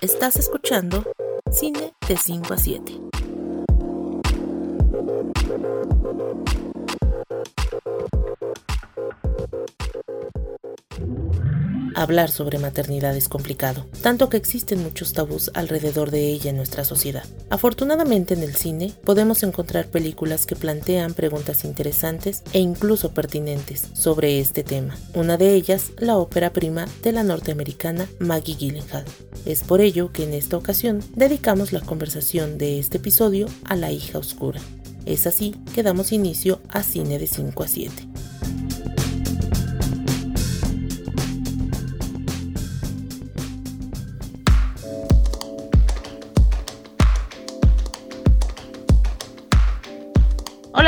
Estás escuchando Cine de 5 a 7. Hablar sobre maternidad es complicado, tanto que existen muchos tabús alrededor de ella en nuestra sociedad. Afortunadamente en el cine podemos encontrar películas que plantean preguntas interesantes e incluso pertinentes sobre este tema. Una de ellas, la ópera prima de la norteamericana Maggie Gyllenhaal. Es por ello que en esta ocasión dedicamos la conversación de este episodio a la hija oscura. Es así que damos inicio a Cine de 5 a 7.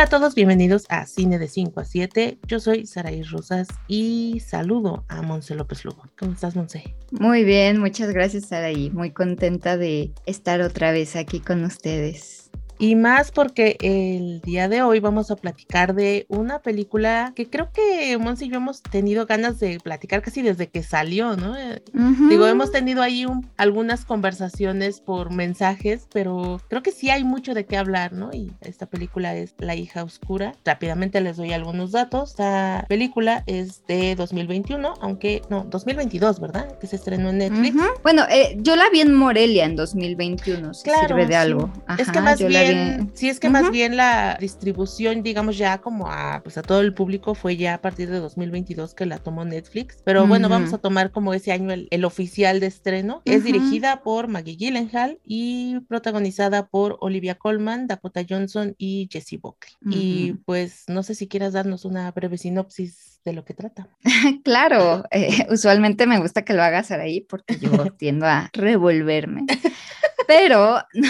Hola a todos, bienvenidos a Cine de 5 a 7. Yo soy Saraí Rosas y saludo a Monse López Lugo. ¿Cómo estás, Monse? Muy bien, muchas gracias, Saraí. Muy contenta de estar otra vez aquí con ustedes. Y más porque el día de hoy vamos a platicar de una película que creo que Monsi y yo hemos tenido ganas de platicar casi desde que salió, ¿no? Eh, digo, hemos tenido ahí algunas conversaciones por mensajes, pero creo que sí hay mucho de qué hablar, ¿no? Y esta película es La hija oscura. Rápidamente les doy algunos datos. Esta película es de 2021, aunque no, 2022, ¿verdad? Que se estrenó en Netflix. Bueno, eh, yo la vi en Morelia en 2021, si claro, sirve de algo. es que más bien sí es que más bien la distribución, digamos ya como a, pues a todo el público fue ya a partir de 2022 que la tomó Netflix, pero bueno, vamos a tomar como ese año el, oficial de estreno. Es dirigida por Maggie Gyllenhaal y protagonizada por Olivia Colman, Dakota Johnson y Jessie Buckley. Y pues no sé si quieras darnos una breve sinopsis de lo que trata. claro, eh, usualmente me gusta que lo hagas ahí porque yo tiendo a revolverme. Pero no,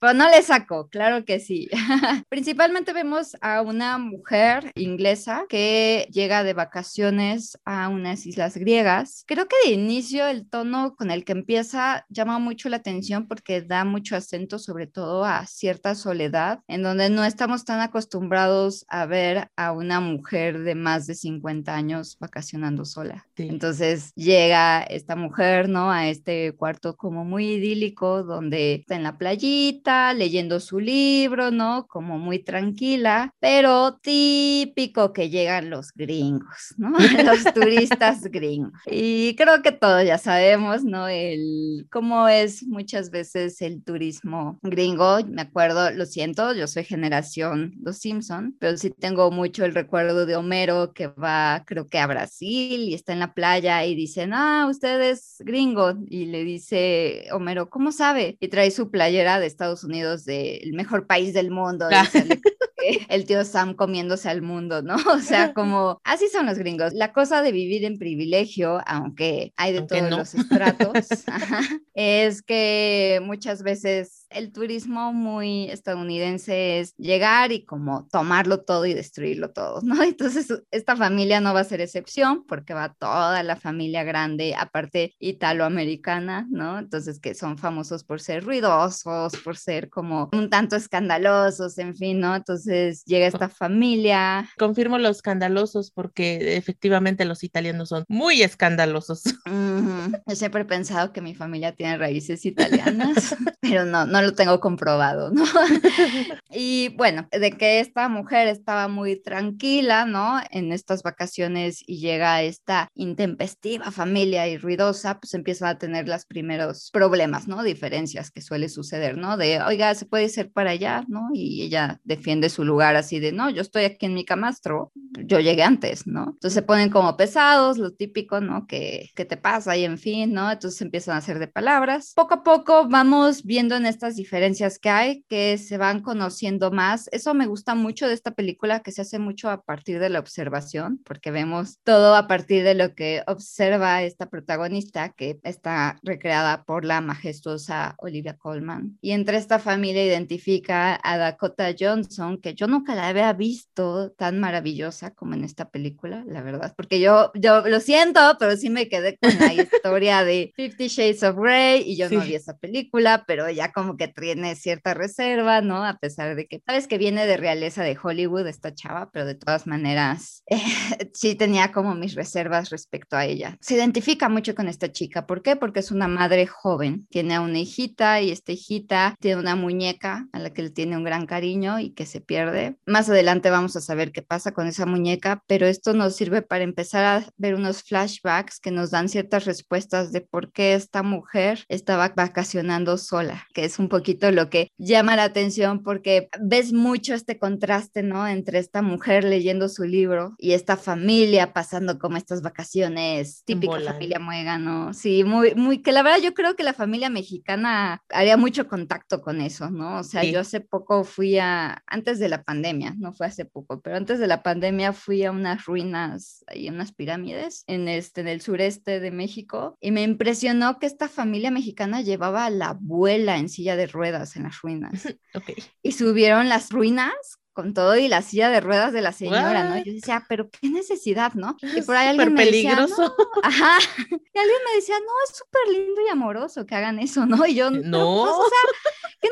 pero no le saco, claro que sí. Principalmente vemos a una mujer inglesa que llega de vacaciones a unas islas griegas. Creo que de inicio el tono con el que empieza llama mucho la atención porque da mucho acento sobre todo a cierta soledad, en donde no estamos tan acostumbrados a ver a una mujer de más de 50 años vacacionando sola. Entonces llega esta mujer, ¿no? A este cuarto como muy idílico donde donde está en la playita, leyendo su libro, ¿no? Como muy tranquila, pero típico que llegan los gringos, ¿no? Los turistas gringos. Y creo que todos ya sabemos, ¿no? El cómo es muchas veces el turismo gringo. Me acuerdo, lo siento, yo soy generación Los Simpson, pero sí tengo mucho el recuerdo de Homero que va, creo que a Brasil y está en la playa y dicen, ah, usted es gringo. Y le dice Homero, ¿cómo sabe? Y trae su playera de Estados Unidos del mejor país del mundo. El tío Sam comiéndose al mundo, ¿no? O sea, como así son los gringos. La cosa de vivir en privilegio, aunque hay de todos los estratos, es que muchas veces el turismo muy estadounidense es llegar y como tomarlo todo y destruirlo todo, ¿no? Entonces, esta familia no va a ser excepción porque va toda la familia grande, aparte italoamericana, ¿no? Entonces, que son famosos por ser ruidosos, por ser como un tanto escandalosos, en fin, ¿no? Entonces, llega esta familia. Confirmo los escandalosos porque efectivamente los italianos son muy escandalosos. Yo siempre he pensado que mi familia tiene raíces italianas, pero no, no lo tengo comprobado, ¿no? y bueno, de que esta mujer estaba muy tranquila, ¿no? En estas vacaciones y llega esta intempestiva familia y ruidosa, pues empiezan a tener los primeros problemas, ¿no? Diferencias que suele suceder, ¿no? De, oiga, se puede ir para allá, ¿no? Y ella defiende su lugar así de, no, yo estoy aquí en mi camastro, yo llegué antes, ¿no? Entonces se ponen como pesados, lo típico, ¿no? Que, que te pasa y en fin, ¿no? Entonces empiezan a hacer de palabras. Poco a poco vamos viendo en estas diferencias que hay, que se van conociendo más. Eso me gusta mucho de esta película, que se hace mucho a partir de la observación, porque vemos todo a partir de lo que observa esta protagonista, que está recreada por la majestuosa Olivia Colman. Y entre esta familia identifica a Dakota Johnson, que yo nunca la había visto tan maravillosa como en esta película, la verdad, porque yo, yo lo siento, pero sí me quedé con la historia de Fifty Shades of Grey y yo no vi esa película, pero ya como que tiene cierta reserva, ¿no? A pesar de que sabes que viene de realeza de Hollywood esta chava, pero de todas maneras eh, sí tenía como mis reservas respecto a ella. Se identifica mucho con esta chica, ¿por qué? Porque es una madre joven, tiene una hijita y esta hijita tiene una muñeca a la que le tiene un gran cariño y que se pierde. Más adelante vamos a saber qué pasa con esa muñeca, pero esto nos sirve para empezar a ver unos flashbacks que nos dan ciertas respuestas de por qué esta mujer estaba vacacionando sola, que es un poquito lo que llama la atención porque ves mucho este contraste, ¿no? Entre esta mujer leyendo su libro y esta familia pasando como estas vacaciones, típica familia muégano, sí, muy, muy, que la verdad yo creo que la familia mexicana haría mucho contacto con eso, ¿no? O sea, yo hace poco fui a, antes de la pandemia, no fue hace poco, pero antes de la pandemia fui a unas ruinas y unas pirámides en, este, en el sureste de México y me impresionó que esta familia mexicana llevaba a la abuela en silla de ruedas en las ruinas. okay. Y subieron las ruinas con todo y la silla de ruedas de la señora, ¿no? Yo decía, pero qué necesidad, ¿no? Y por ahí alguien me peligroso. decía, no, ajá, y alguien me decía, no, es súper lindo y amoroso que hagan eso, ¿no? Y yo, no, pues, o sea, ¿qué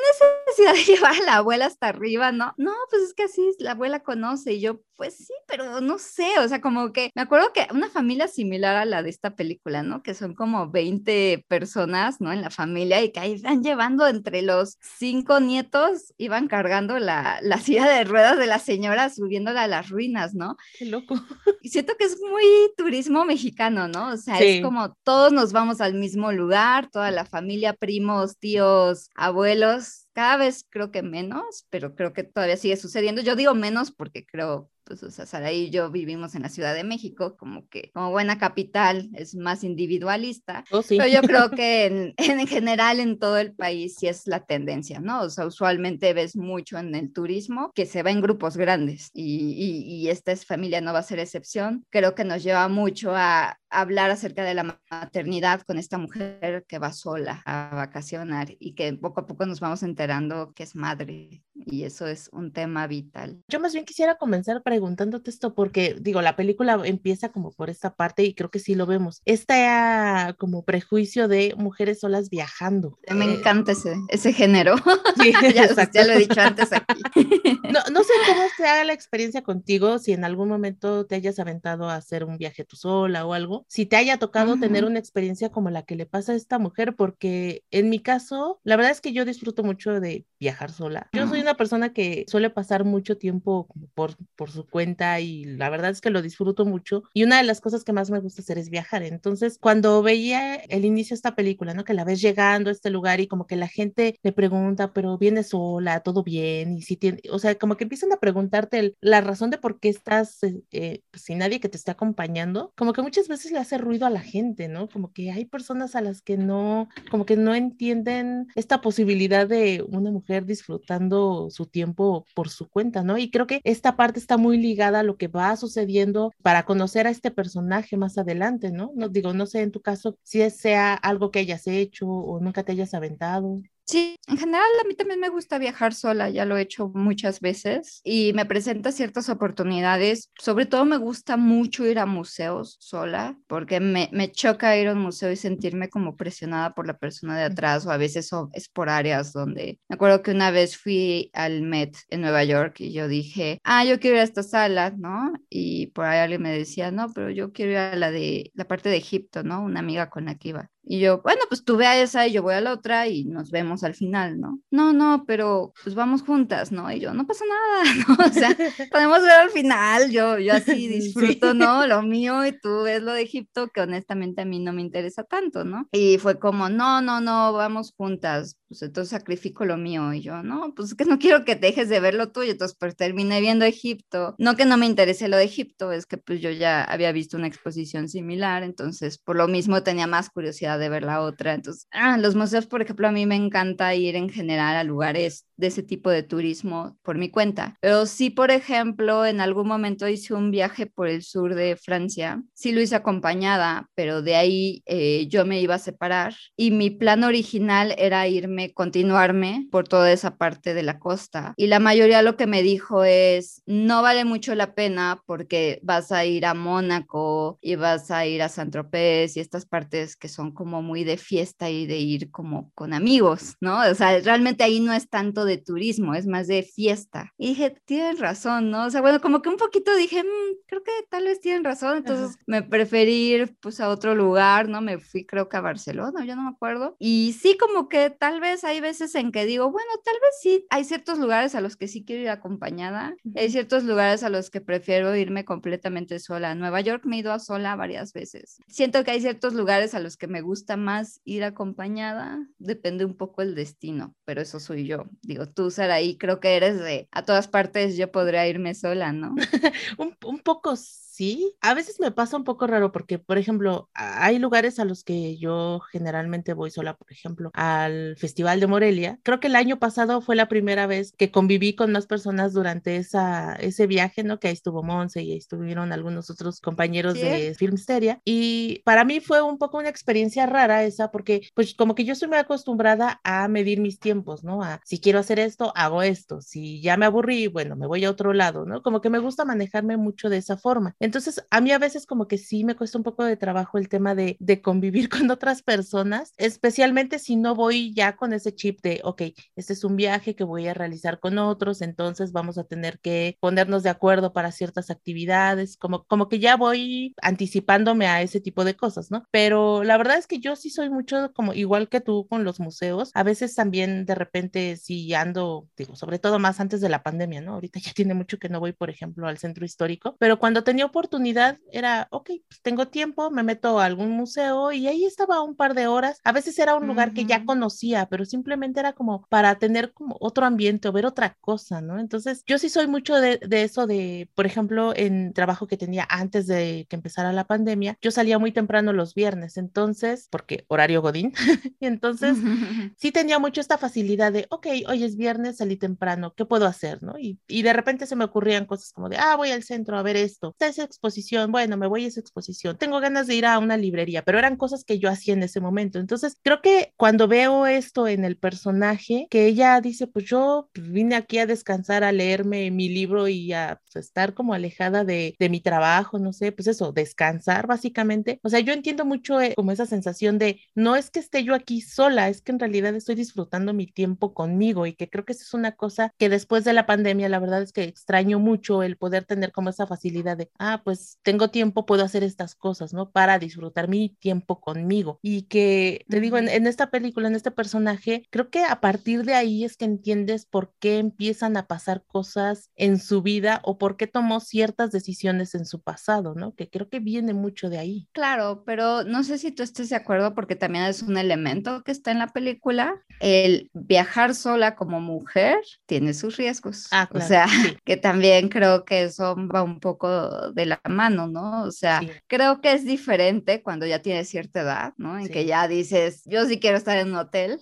necesidad de llevar a la abuela hasta arriba, no? No, pues es que así la abuela conoce y yo, pues sí, pero no sé, o sea, como que me acuerdo que una familia similar a la de esta película, ¿no? Que son como 20 personas, ¿no? En la familia y que ahí van llevando entre los cinco nietos, iban cargando la, la silla de ruedas de la señora subiéndola a las ruinas, ¿no? Qué loco. Y siento que es muy turismo mexicano, ¿no? O sea, Sí. es como todos nos vamos al mismo lugar, toda la familia, primos, tíos, abuelos, cada vez creo que menos, pero creo que todavía sigue sucediendo. Yo digo menos porque creo, pues, o sea, Saraí y yo vivimos en la Ciudad de México, como que como buena capital es más individualista, Oh, sí. pero yo creo que en, en general en todo el país sí es la tendencia, ¿no? O sea, usualmente ves mucho en el turismo que se va en grupos grandes y, y, y esta es familia no va a ser excepción. Creo que nos lleva mucho a hablar acerca de la maternidad con esta mujer que va sola a vacacionar y que poco a poco nos vamos enterando que es madre y eso es un tema vital. Yo más bien quisiera comenzar preguntándote esto porque, digo, la película empieza como por esta parte y creo que sí lo vemos. Esta como prejuicio de mujeres solas viajando. Me Eh, encanta ese, ese género. Sí, ya, ya lo he dicho antes aquí. No, no sé cómo se haga la experiencia contigo, si en algún momento te hayas aventado a hacer un viaje tú sola o algo, si te haya tocado tener Ujú. una experiencia como la que le pasa a esta mujer, porque en mi caso, la verdad es que yo disfruto mucho de viajar sola. Yo soy una persona que suele pasar mucho tiempo por, por su cuenta y la verdad es que lo disfruto mucho. Y una de las cosas que más me gusta hacer es viajar. Entonces, cuando veía el inicio de esta película, ¿no? Que la ves llegando a este lugar y como que la gente le pregunta, pero vienes sola, todo bien, y si tiene, o sea, como que empiezan a preguntarte el- la razón de por qué estás eh, eh, pues, sin nadie que te esté acompañando, como que muchas veces le hace ruido a la gente, ¿no? Como que hay personas a las que no, como que no entienden esta posibilidad de una mujer disfrutando su tiempo por su cuenta, ¿no? Y creo que esta parte está muy ligada a lo que va sucediendo para conocer a este personaje más adelante, ¿no? No digo, no sé en tu caso si sea algo que hayas hecho o nunca te hayas aventado. Sí, en general a mí también me gusta viajar sola, ya lo he hecho muchas veces y me presenta ciertas oportunidades. Sobre todo me gusta mucho ir a museos sola porque me, me choca ir a un museo y sentirme como presionada por la persona de atrás o a veces o- es por áreas donde... Me acuerdo que una vez fui al Met en Nueva York y yo dije, ah, yo quiero ir a esta sala, ¿no? Y por ahí alguien me decía, no, pero yo quiero ir a la de la parte de Egipto, ¿no? Una amiga con la que iba. Y yo, bueno, pues tú ve a esa y yo voy a la otra y nos vemos al final, ¿no? No, no, pero pues vamos juntas, ¿no? Y yo, no pasa nada, ¿no? O sea, podemos ver al final, yo, yo así Sí. disfruto, ¿no? Lo mío y tú ves lo de Egipto, que honestamente a mí no me interesa tanto, ¿no? Y fue como, no, no, no, vamos juntas, pues entonces sacrifico lo mío. Y yo, no, pues es que no quiero que dejes de ver lo tuyo, entonces pues terminé viendo Egipto. No que no me interese lo de Egipto, es que pues yo ya había visto una exposición similar, entonces por lo mismo tenía más curiosidad de ver la otra. Entonces, ah, los museos, por ejemplo, a mí me encanta ir en general a lugares de ese tipo de turismo por mi cuenta. Pero sí, por ejemplo, en algún momento hice un viaje por el sur de Francia. Sí lo hice acompañada, pero de ahí eh, yo me iba a separar y mi plan original era irme, continuarme por toda esa parte de la costa. Y la mayoría lo que me dijo es, no vale mucho la pena porque vas a ir a Mónaco y vas a ir a Saint-Tropez y estas partes que son como muy de fiesta y de ir como con amigos, ¿no? O sea, realmente ahí no es tanto de turismo, es más de fiesta. Y dije, tienen razón, ¿no? O sea, bueno, como que un poquito dije, mm, creo que tal vez tienen razón, entonces me preferí ir pues a otro lugar, ¿no? Me fui creo que a Barcelona, yo no me acuerdo. Y sí, como que tal vez hay veces en que digo, bueno, tal vez sí, hay ciertos lugares a los que sí quiero ir acompañada, hay ciertos lugares a los que prefiero irme completamente sola. Nueva York me he ido a sola varias veces. Siento que hay ciertos lugares a los que me gusta más ir acompañada, depende un poco el destino, pero eso soy yo. Digo, tú, Saraí, creo que eres de a todas partes yo podría irme sola, ¿no? un, un poco sí. A veces me pasa un poco raro porque, por ejemplo, hay lugares a los que yo generalmente voy sola, por ejemplo, al Festival de Morelia. Creo que el año pasado fue la primera vez que conviví con más personas durante esa, ese viaje, ¿no? Que ahí estuvo Monse y ahí estuvieron algunos otros compañeros de Filmsteria. Y para mí fue un poco una experiencia rara esa porque, pues, como que yo soy muy acostumbrada a medir mis tiempos, ¿no? A si quiero hacer esto, hago esto. Si ya me aburrí, bueno, me voy a otro lado, ¿no? Como que me gusta manejarme mucho de esa forma. Entonces, a mí a veces como que sí me cuesta un poco de trabajo el tema de, de convivir con otras personas, especialmente si no voy ya con ese chip de, ok, este es un viaje que voy a realizar con otros, entonces vamos a tener que ponernos de acuerdo para ciertas actividades, como, como que ya voy anticipándome a ese tipo de cosas, ¿no? Pero la verdad es que yo sí soy mucho como igual que tú con los museos, a veces también de repente sí ando, digo, sobre todo más antes de la pandemia, ¿no? Ahorita ya tiene mucho que no voy, por ejemplo, al centro histórico, pero cuando tenía oportunidad era, ok, pues tengo tiempo, me meto a algún museo y ahí estaba un par de horas. A veces era un lugar que ya conocía, pero simplemente era como para tener como otro ambiente o ver otra cosa, ¿no? Entonces, yo sí soy mucho de, de eso de, por ejemplo, en trabajo que tenía antes de que empezara la pandemia, yo salía muy temprano los viernes, entonces, porque horario Godín, y entonces sí tenía mucho esta facilidad de, ok, hoy es viernes, salí temprano, ¿qué puedo hacer, no? Y, y de repente se me ocurrían cosas como de, ah, voy al centro a ver esto, exposición, bueno, me voy a esa exposición, tengo ganas de ir a una librería, pero eran cosas que yo hacía en ese momento. Entonces, creo que cuando veo esto en el personaje, que ella dice, pues yo vine aquí a descansar, a leerme mi libro y a pues, estar como alejada de, de, mi trabajo, no sé, pues eso, descansar básicamente. O sea, yo entiendo mucho eh, como esa sensación de, no es que esté yo aquí sola, es que en realidad estoy disfrutando mi tiempo conmigo y que creo que eso es una cosa que después de la pandemia, la verdad es que extraño mucho el poder tener como esa facilidad de, ah, pues tengo tiempo, puedo hacer estas cosas, ¿no? Para disfrutar mi tiempo conmigo. Y que, te digo, en, en esta película, en este personaje, creo que a partir de ahí es que entiendes por qué empiezan a pasar cosas en su vida o por qué tomó ciertas decisiones en su pasado, ¿no? Que creo que viene mucho de ahí. Claro, pero no sé si tú estés de acuerdo porque también es un elemento que está en la película. El viajar sola como mujer tiene sus riesgos. Ah, claro, o sea, sí. que también creo que eso va un poco de la mano, ¿no? O sea, Sí. creo que es diferente cuando ya tienes cierta edad, ¿no? En Sí. que ya dices, yo sí quiero estar en un hotel.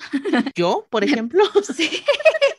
Yo, por ejemplo, Sí.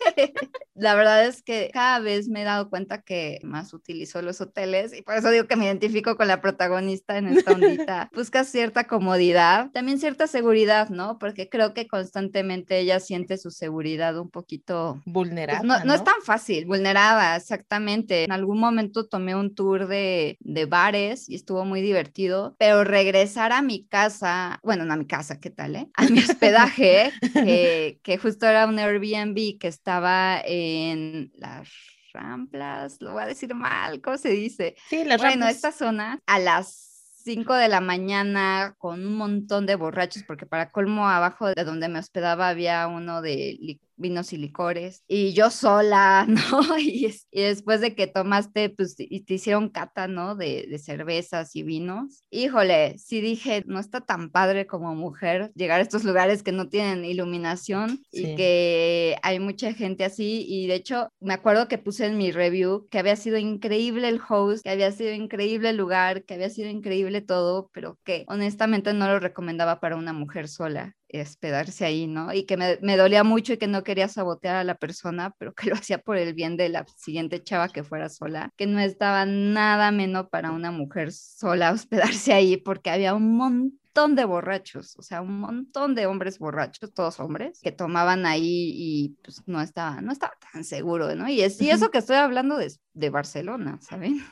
La verdad es que cada vez me he dado cuenta que más utilizo los hoteles y por eso digo que me identifico con la protagonista en esta ondita. Busca cierta comodidad, también cierta seguridad, ¿no? Porque creo que constantemente ella siente su seguridad un poquito pues, vulnerable. no, no es tan fácil, vulnerada, exactamente. En algún momento tomé un tour de, de bares y estuvo muy divertido, pero regresar a mi casa, bueno, no a mi casa, ¿qué tal, eh? A mi hospedaje, que, que justo era un Airbnb que estaba en las Ramplas, lo voy a decir mal, ¿cómo se dice? Sí, las Bueno, esta zona a las 5 de la mañana con un montón de borrachos, porque para colmo abajo de donde me hospedaba había uno de vinos y licores, y yo sola, ¿no? Y, es- y después de que tomaste, pues, y te hicieron cata, ¿no? De, de cervezas y vinos. Híjole, sí dije, no está tan padre como mujer llegar a estos lugares que no tienen iluminación y que hay mucha gente así, y de hecho, me acuerdo que puse en mi review que había sido increíble el host, que había sido increíble el lugar, que había sido increíble todo, pero que honestamente no lo recomendaba para una mujer sola. Hospedarse ahí, ¿no? Y que me, me, dolía mucho y que no quería sabotear a la persona, pero que lo hacía por el bien de la siguiente chava que fuera sola, que no estaba nada menos para una mujer sola hospedarse ahí porque había un montón de borrachos, o sea, un montón de hombres borrachos, todos hombres, que tomaban ahí y pues no estaba, no estaba tan seguro, ¿no? Y es y eso que estoy hablando de, de Barcelona, ¿saben?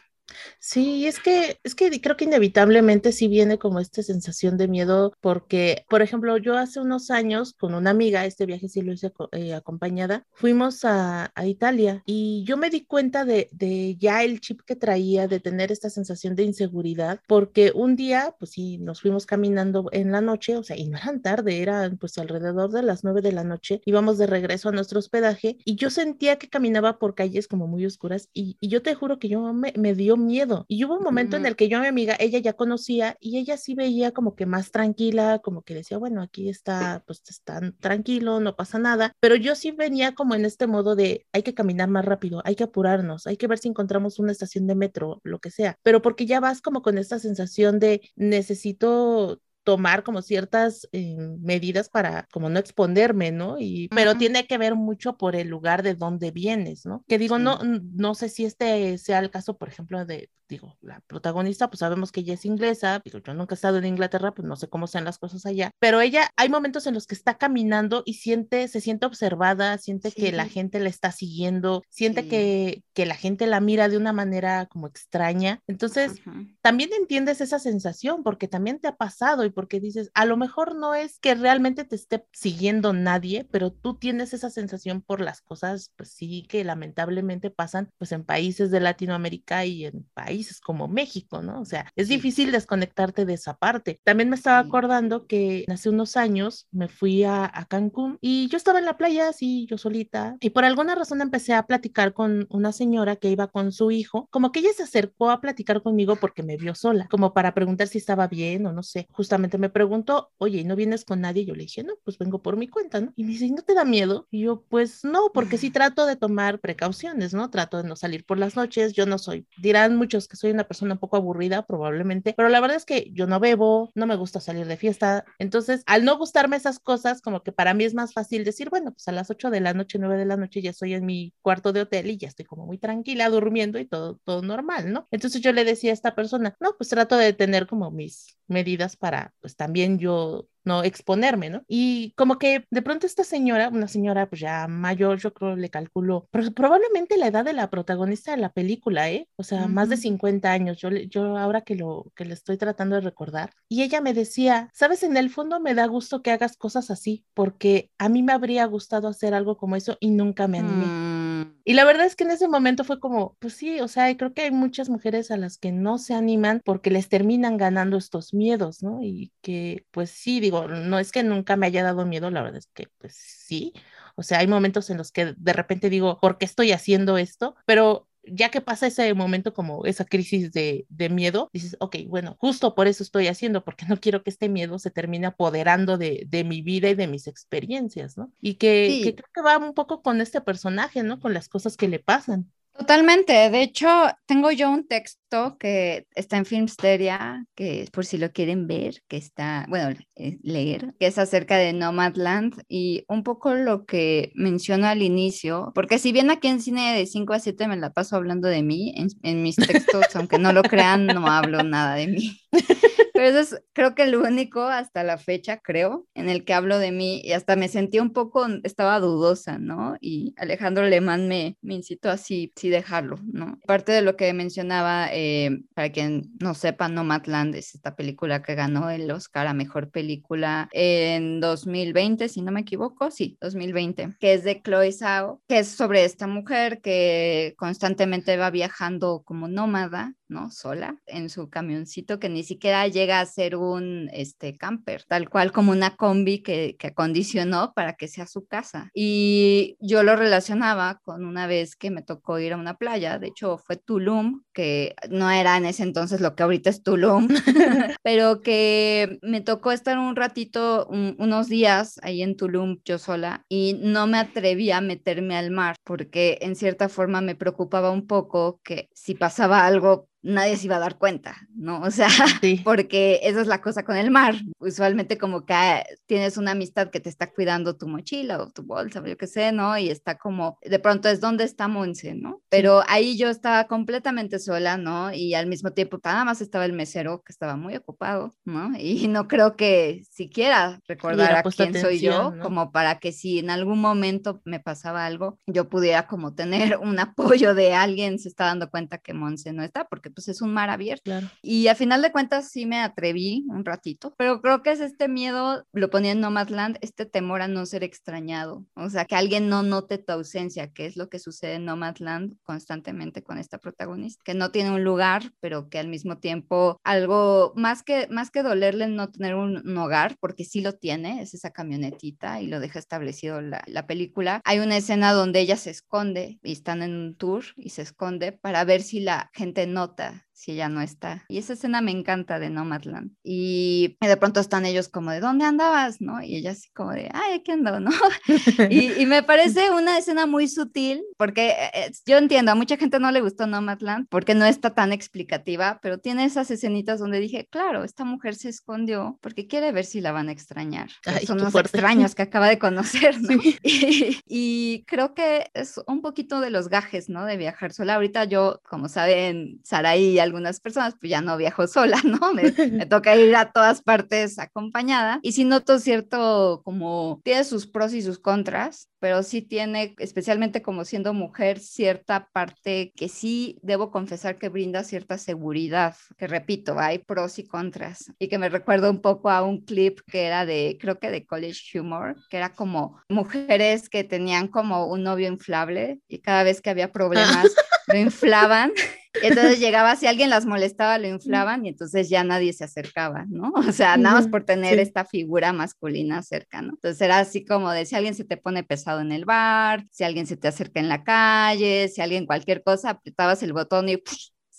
Sí, es que, es que creo que inevitablemente sí viene como esta sensación de miedo, porque, por ejemplo, yo hace unos años con una amiga, este viaje sí lo hice eh, acompañada, fuimos a, a, Italia y yo me di cuenta de, de, ya el chip que traía, de tener esta sensación de inseguridad, porque un día, pues sí, nos fuimos caminando en la noche, o sea, y no eran tarde, eran pues alrededor de las nueve de la noche, íbamos de regreso a nuestro hospedaje y yo sentía que caminaba por calles como muy oscuras y, y yo te juro que yo me, me dio miedo. Y hubo un momento en el que yo a mi amiga, ella ya conocía y ella sí veía como que más tranquila, como que decía, bueno, aquí está, pues está tranquilo, no pasa nada. Pero yo sí venía como en este modo de, hay que caminar más rápido, hay que apurarnos, hay que ver si encontramos una estación de metro, lo que sea. Pero porque ya vas como con esta sensación de, necesito tomar como ciertas eh, medidas para como no exponerme, ¿no? Y, pero tiene que ver mucho por el lugar de donde vienes, ¿no? Que digo, no, no sé si este sea el caso, por ejemplo, de, digo, la protagonista, pues sabemos que ella es inglesa, digo, yo nunca he estado en Inglaterra, pues no sé cómo sean las cosas allá, pero ella, hay momentos en los que está caminando y siente, se siente observada, siente que la gente la está siguiendo, siente que, que la gente la mira de una manera como extraña, entonces también entiendes esa sensación porque también te ha pasado porque dices, a lo mejor no es que realmente te esté siguiendo nadie, pero tú tienes esa sensación por las cosas, pues sí, que lamentablemente pasan pues en países de Latinoamérica y en países como México, ¿no? O sea, es difícil desconectarte de esa parte. También me estaba acordando que hace unos años me fui a, a Cancún y yo estaba en la playa así, yo solita, y por alguna razón empecé a platicar con una señora que iba con su hijo, como que ella se acercó a platicar conmigo porque me vio sola, como para preguntar si estaba bien o no sé, justamente me preguntó, oye, ¿no vienes con nadie? Yo le dije, no, pues vengo por mi cuenta, ¿no? Y me dice, ¿no te da miedo? Y yo, pues no, porque sí trato de tomar precauciones, ¿no? Trato de no salir por las noches, yo no soy, dirán muchos que soy una persona un poco aburrida, probablemente, pero la verdad es que yo no bebo, no me gusta salir de fiesta, entonces al no gustarme esas cosas, como que para mí es más fácil decir, bueno, pues a las 8 de la noche, 9 de la noche ya estoy en mi cuarto de hotel y ya estoy como muy tranquila durmiendo y todo, todo normal, ¿no? Entonces yo le decía a esta persona, no, pues trato de tener como mis medidas para pues también yo no exponerme, ¿no? Y como que de pronto esta señora, una señora pues ya mayor, yo creo le calculo, pero probablemente la edad de la protagonista de la película, ¿eh? O sea, más de 50 años, yo, yo ahora que lo, que le estoy tratando de recordar, y ella me decía, sabes, en el fondo me da gusto que hagas cosas así, porque a mí me habría gustado hacer algo como eso y nunca me animé. Y la verdad es que en ese momento fue como, pues sí, o sea, creo que hay muchas mujeres a las que no se animan porque les terminan ganando estos miedos, ¿no? Y que pues sí, no es que nunca me haya dado miedo, la verdad es que pues sí. O sea, hay momentos en los que de repente digo, ¿por qué estoy haciendo esto? Pero ya que pasa ese momento como esa crisis de, miedo, dices, ok, bueno, justo por eso estoy haciendo, porque no quiero que este miedo se termine apoderando de, mi vida y de mis experiencias, ¿no? Y que, que, creo que va un poco con este personaje, ¿no? Con las cosas que le pasan. Totalmente. De hecho, tengo yo un texto que está en Filmsteria, que por si lo quieren ver, que está, bueno, eh, leer, que es acerca de Nomadland y un poco lo que menciono al inicio, porque si bien aquí en cine de 5 a 7 me la paso hablando de mí, en, en mis textos, aunque no lo crean, no hablo nada de mí. Pero eso es, creo que el único hasta la fecha, creo, en el que hablo de mí y hasta me sentí un poco, estaba dudosa, ¿no? Y Alejandro Alemán me, me incitó así, sí dejarlo, ¿no? Parte de lo que mencionaba, eh, para quien no sepa, Nomadland es esta película que ganó el Oscar a Mejor Película en 2020, si no me equivoco, sí, 2020, que es de Chloe Zhao, que es sobre esta mujer que constantemente va viajando como nómada, ¿no? Sola en su camioncito que ni siquiera llega a ser un este, camper, tal cual como una combi que, que acondicionó para que sea su casa. Y yo lo relacionaba con una vez que me tocó ir a una playa, de hecho fue Tulum, que no era en ese entonces lo que ahorita es Tulum, pero que me tocó estar un ratito, unos días ahí en Tulum yo sola y no me atreví a meterme al mar porque en cierta forma me preocupaba un poco que si pasaba algo nadie se iba a dar cuenta, ¿no? O sea, porque esa es la cosa con el mar. Usualmente como que tienes una amistad que te está cuidando tu mochila o tu bolsa, yo qué sé, ¿no? Y está como, de pronto es donde está Monse, ¿no? Pero ahí yo estaba completamente sola, ¿no? Y al mismo tiempo nada más estaba el mesero que estaba muy ocupado, ¿no? Y no creo que siquiera recordara a quién soy yo, como para que si en algún momento me pasaba algo, yo pudiera como tener un apoyo de alguien, se está dando cuenta que Monse no está, porque pues es un mar abierto. Y a final de cuentas sí me atreví un ratito, pero creo que es este miedo, lo ponía en Nomadland, este temor a no ser extrañado, o sea, que alguien no note tu ausencia, que es lo que sucede en Nomadland constantemente con esta protagonista, que no tiene un lugar, pero que al mismo tiempo algo más que más que dolerle no tener un, hogar, porque sí lo tiene, es esa camionetita y lo deja establecido la, la película. Hay una escena donde ella se esconde y están en un tour y se esconde para ver si la gente nota Yeah. Si ella no está. Y esa escena me encanta de Nomadland. Y, de pronto están ellos como de, ¿dónde andabas? ¿No? Y ella así como de, ay, aquí ando, ¿no? y, me parece una escena muy sutil, porque eh, eh, yo entiendo, a mucha gente no le gustó Nomadland porque no está tan explicativa, pero tiene esas escenitas donde dije, claro, esta mujer se escondió porque quiere ver si la van a extrañar. Son los extraños que acaba de conocer, ¿no? Y, y, creo que es un poquito de los gajes, ¿no? De viajar sola. Ahorita yo, como saben, Saraí y algunas personas, pues ya no viajo sola, ¿no? Me, me, toca ir a todas partes acompañada. Y sí noto cierto, como tiene sus pros y sus contras, pero sí tiene, especialmente como siendo mujer, cierta parte que sí debo confesar que brinda cierta seguridad, que repito, hay pros y contras. Y que me recuerdo un poco a un clip que era de, creo que de College Humor, que era como mujeres que tenían como un novio inflable y cada vez que había problemas lo inflaban entonces llegaba, si alguien las molestaba, lo inflaban y entonces ya nadie se acercaba, ¿no? O sea, nada más por tener esta figura masculina cerca, ¿no? Entonces era así como de si alguien se te pone pesado en el bar, si alguien se te acerca en la calle, si alguien cualquier cosa, apretabas el botón y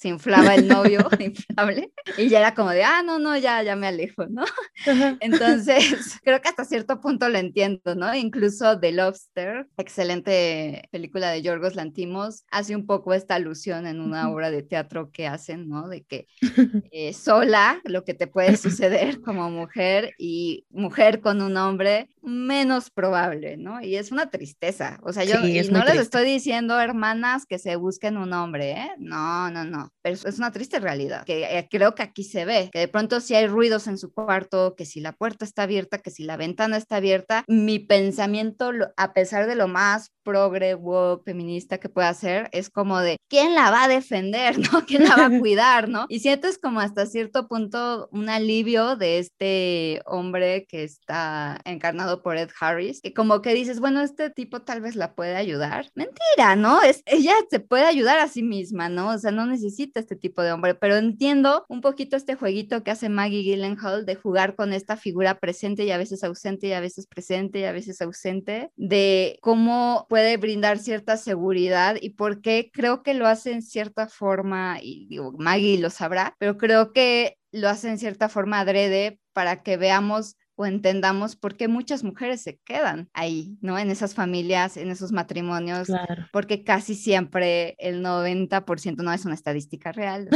se inflaba el novio inflable y ya era como de, ah, no, no, ya, ya me alejo, ¿no? Entonces, creo que hasta cierto punto lo entiendo, ¿no? Incluso The Lobster, excelente película de Yorgos Lantimos, hace un poco esta alusión en una obra de teatro que hacen, ¿no? De que eh, sola lo que te puede suceder como mujer y mujer con un hombre menos probable, ¿no? Y es una tristeza, o sea, yo no les estoy diciendo, hermanas, que se busquen un hombre, ¿eh? No, no, no pero es una triste realidad, que eh, creo que aquí se ve, que de pronto si hay ruidos en su cuarto, que si la puerta está abierta, que si la ventana está abierta, mi pensamiento, a pesar de lo más progre, woke, feminista que pueda ser, es como de, ¿quién la va a defender, no? ¿Quién la va a cuidar, no? Y sientes como hasta cierto punto un alivio de este hombre que está encarnado por Ed Harris, que como que dices, bueno, este tipo tal vez la puede ayudar. Mentira, ¿no? Es, ella se puede ayudar a sí misma, ¿no? O sea, no necesita este tipo de hombre, pero entiendo un poquito este jueguito que hace Maggie Gyllenhaal de jugar con esta figura presente y a veces ausente y a veces presente y a veces ausente, de cómo puede brindar cierta seguridad y por qué creo que lo hace en cierta forma, y Maggie lo sabrá, pero creo que lo hace en cierta forma adrede para que veamos o entendamos por qué muchas mujeres se quedan ahí, ¿no? En esas familias, en esos matrimonios, porque casi siempre el 90%, no es una estadística real,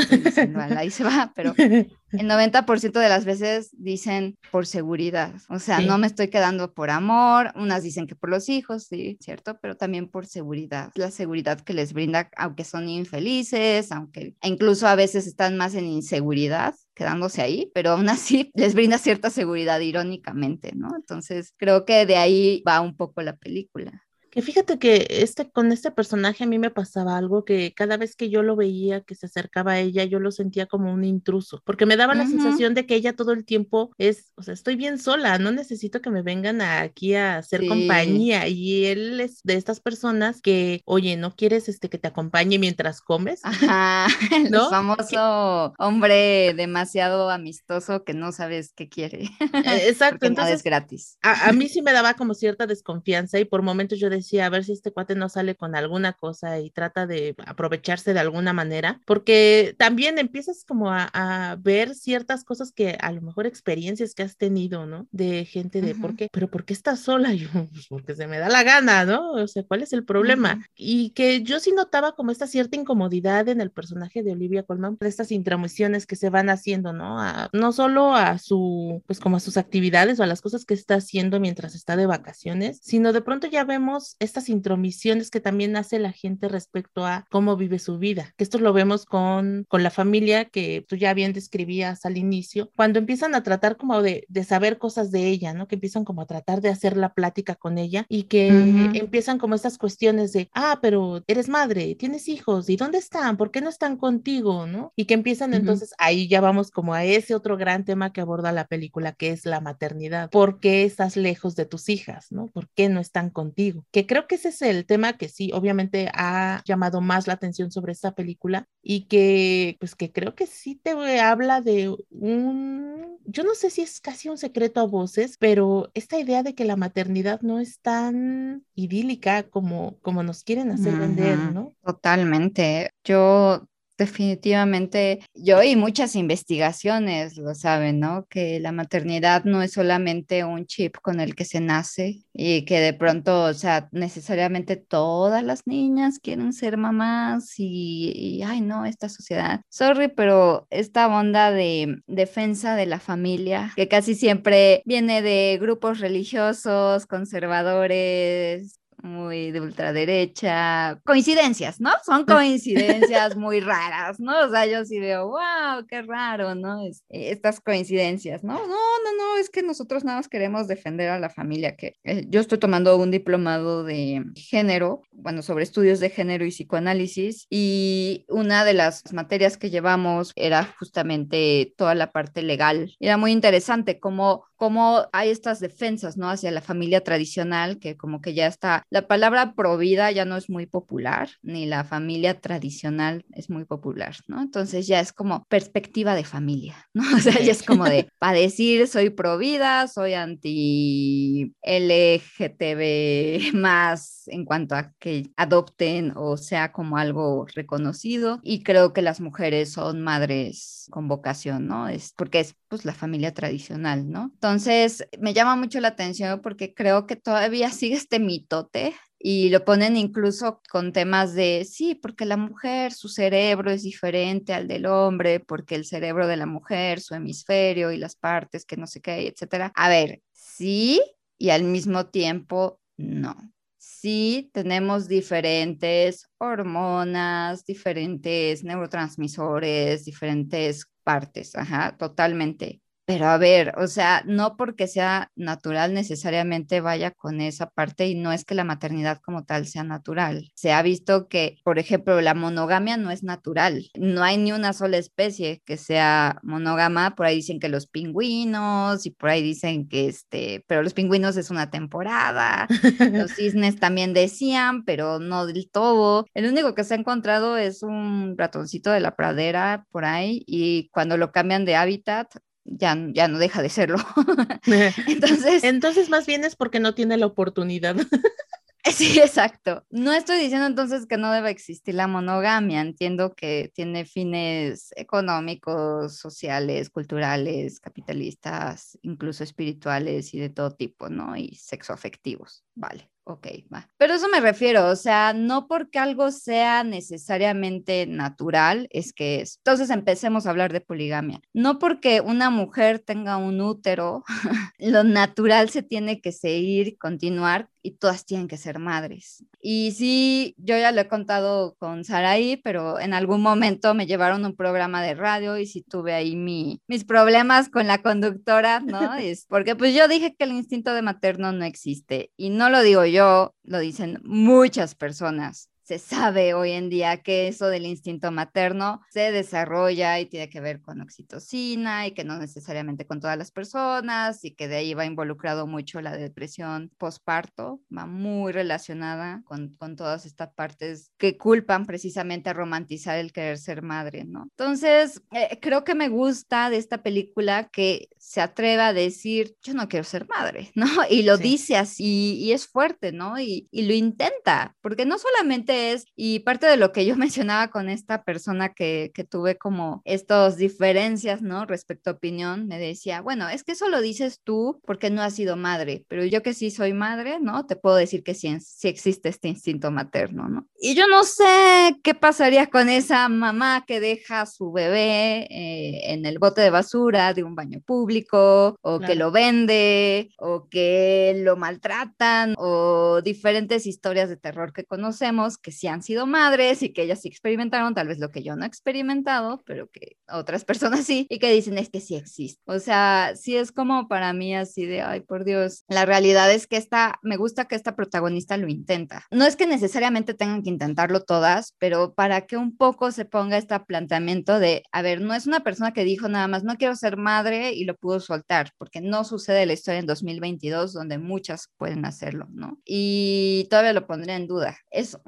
ahí se va, pero el 90% de las veces dicen por seguridad, o sea, no me estoy quedando por amor, unas dicen que por los hijos, sí, cierto, pero también por seguridad, la seguridad que les brinda, aunque son infelices, aunque incluso a veces están más en inseguridad, quedándose ahí, pero aún así les brinda cierta seguridad irónicamente, ¿no? Entonces creo que de ahí va un poco la película. Que fíjate que este, con este personaje a mí me pasaba algo que cada vez que yo lo veía que se acercaba a ella, yo lo sentía como un intruso, porque me daba la sensación de que ella todo el tiempo es, o sea, estoy bien sola, no necesito que me vengan aquí a hacer compañía. Y él es de estas personas que, oye, ¿no quieres este que te acompañe mientras comes? Ajá, ¿no? el famoso hombre demasiado amistoso que no sabes qué quiere. Eh, exacto, entonces es gratis. A, a mí sí me daba como cierta desconfianza y por momentos yo decía, a ver si este cuate no sale con alguna cosa y trata de aprovecharse de alguna manera, porque también empiezas como a, ver ciertas cosas que a lo mejor experiencias que has tenido, ¿no? De gente de, ¿por qué? Pero ¿por qué estás sola? yo, pues porque se me da la gana, ¿no? O sea, ¿cuál es el problema? Y que yo sí notaba como esta cierta incomodidad en el personaje de Olivia Colman, de estas intromisiones que se van haciendo, ¿no? no solo a su, pues como a sus actividades o a las cosas que está haciendo mientras está de vacaciones, sino de pronto ya vemos estas intromisiones que también hace la gente respecto a cómo vive su vida, que esto lo vemos con, con la familia que tú ya bien describías al inicio, cuando empiezan a tratar como de, de saber cosas de ella, ¿no? Que empiezan como a tratar de hacer la plática con ella y que empiezan como estas cuestiones de, ah, pero eres madre, tienes hijos, ¿y dónde están? ¿Por qué no están contigo? ¿No? Y que empiezan entonces, ahí ya vamos como a ese otro gran tema que aborda la película, que es la maternidad. ¿Por qué estás lejos de tus hijas? ¿No? ¿Por qué no están contigo? Creo que ese es el tema que sí, obviamente ha llamado más la atención sobre esta película y que, pues que creo que sí te habla de un, yo no sé si es casi un secreto a voces, pero esta idea de que la maternidad no es tan idílica como, como nos quieren hacer vender, ¿no? Totalmente. Yo Definitivamente, yo y muchas investigaciones lo saben, ¿no? Que la maternidad no es solamente un chip con el que se nace y que de pronto, o sea, necesariamente todas las niñas quieren ser mamás y, ay, no, esta sociedad. Sorry, pero esta onda de defensa de la familia, que casi siempre viene de grupos religiosos, conservadores, muy de ultraderecha, coincidencias, ¿no? Son coincidencias muy raras, ¿no? O sea, yo sí veo, wow, qué raro, ¿no? Es, estas coincidencias, ¿no? No, no, no, es que nosotros nada más queremos defender a la familia, que eh, yo estoy tomando un diplomado de género, bueno, sobre estudios de género y psicoanálisis, y una de las materias que llevamos era justamente toda la parte legal. Era muy interesante cómo cómo hay estas defensas, ¿no? Hacia la familia tradicional, que como que ya está, la palabra provida ya no es muy popular, ni la familia tradicional es muy popular, ¿no? Entonces ya es como perspectiva de familia, ¿no? O sea, ya es como de, para decir soy provida, soy anti LGTB más en cuanto a que adopten o sea como algo reconocido, y creo que las mujeres son madres con vocación, ¿no? Es porque es pues la familia tradicional, ¿no? Entonces, me llama mucho la atención porque creo que todavía sigue este mitote y lo ponen incluso con temas de, sí, porque la mujer, su cerebro es diferente al del hombre, porque el cerebro de la mujer, su hemisferio y las partes que no sé qué, etcétera. A ver, sí y al mismo tiempo no. Sí, tenemos diferentes hormonas, diferentes neurotransmisores, diferentes partes, ajá, totalmente. Pero a ver, o sea, no porque sea natural necesariamente vaya con esa parte y no es que la maternidad como tal sea natural. Se ha visto que, por ejemplo, la monogamia no es natural. No hay ni una sola especie que sea monógama. Por ahí dicen que los pingüinos y por ahí dicen que este, pero los pingüinos es una temporada. Los cisnes también decían, pero no del todo. El único que se ha encontrado es un ratoncito de la pradera por ahí y cuando lo cambian de hábitat ya, ya no deja de serlo. Entonces, Entonces, más bien es porque no tiene la oportunidad. Sí, exacto. No estoy diciendo entonces que no deba existir la monogamia. Entiendo que tiene fines económicos, sociales, culturales, capitalistas, incluso espirituales y de todo tipo, ¿no? Y sexoafectivos. Vale. Ok, va. Pero eso me refiero, o sea, no porque algo sea necesariamente natural, es que es. Entonces empecemos a hablar de poligamia. No porque una mujer tenga un útero, lo natural se tiene que seguir, continuar y todas tienen que ser madres. Y sí, yo ya lo he contado con Saraí, pero en algún momento me llevaron un programa de radio y sí tuve ahí mi, mis problemas con la conductora, ¿no? Es porque pues yo dije que el instinto de materno no existe y no lo digo yo yo, lo dicen muchas personas. Se sabe hoy en día que eso del instinto materno se desarrolla y tiene que ver con oxitocina y que no necesariamente con todas las personas y que de ahí va involucrado mucho la depresión postparto, va muy relacionada con, con todas estas partes que culpan precisamente a romantizar el querer ser madre, ¿no? Entonces, eh, creo que me gusta de esta película que se atreve a decir, yo no quiero ser madre, ¿no? Y lo dice así y es fuerte, ¿no? Y, y lo intenta, porque no solamente y parte de lo que yo mencionaba con esta persona que, que tuve como estas diferencias, ¿no? Respecto a opinión, me decía, bueno, es que eso lo dices tú porque no has sido madre, pero yo que sí soy madre, ¿no? Te puedo decir que sí, sí existe este instinto materno, ¿no? Y yo no sé qué pasaría con esa mamá que deja a su bebé eh, en el bote de basura de un baño público o que lo vende o que lo maltratan o diferentes historias de terror que conocemos que sí han sido madres y que ellas sí experimentaron tal vez lo que yo no he experimentado, pero que otras personas sí y que dicen es que sí existe. O sea, sí es como para mí así de, ay, por Dios, la realidad es que esta, me gusta que esta protagonista lo intenta. No es que necesariamente tengan que intentarlo todas, pero para que un poco se ponga este planteamiento de, a ver, no es una persona que dijo nada más, no quiero ser madre y lo pudo soltar, porque no sucede la historia en 2022 donde muchas pueden hacerlo, ¿no? Y todavía lo pondré en duda. Es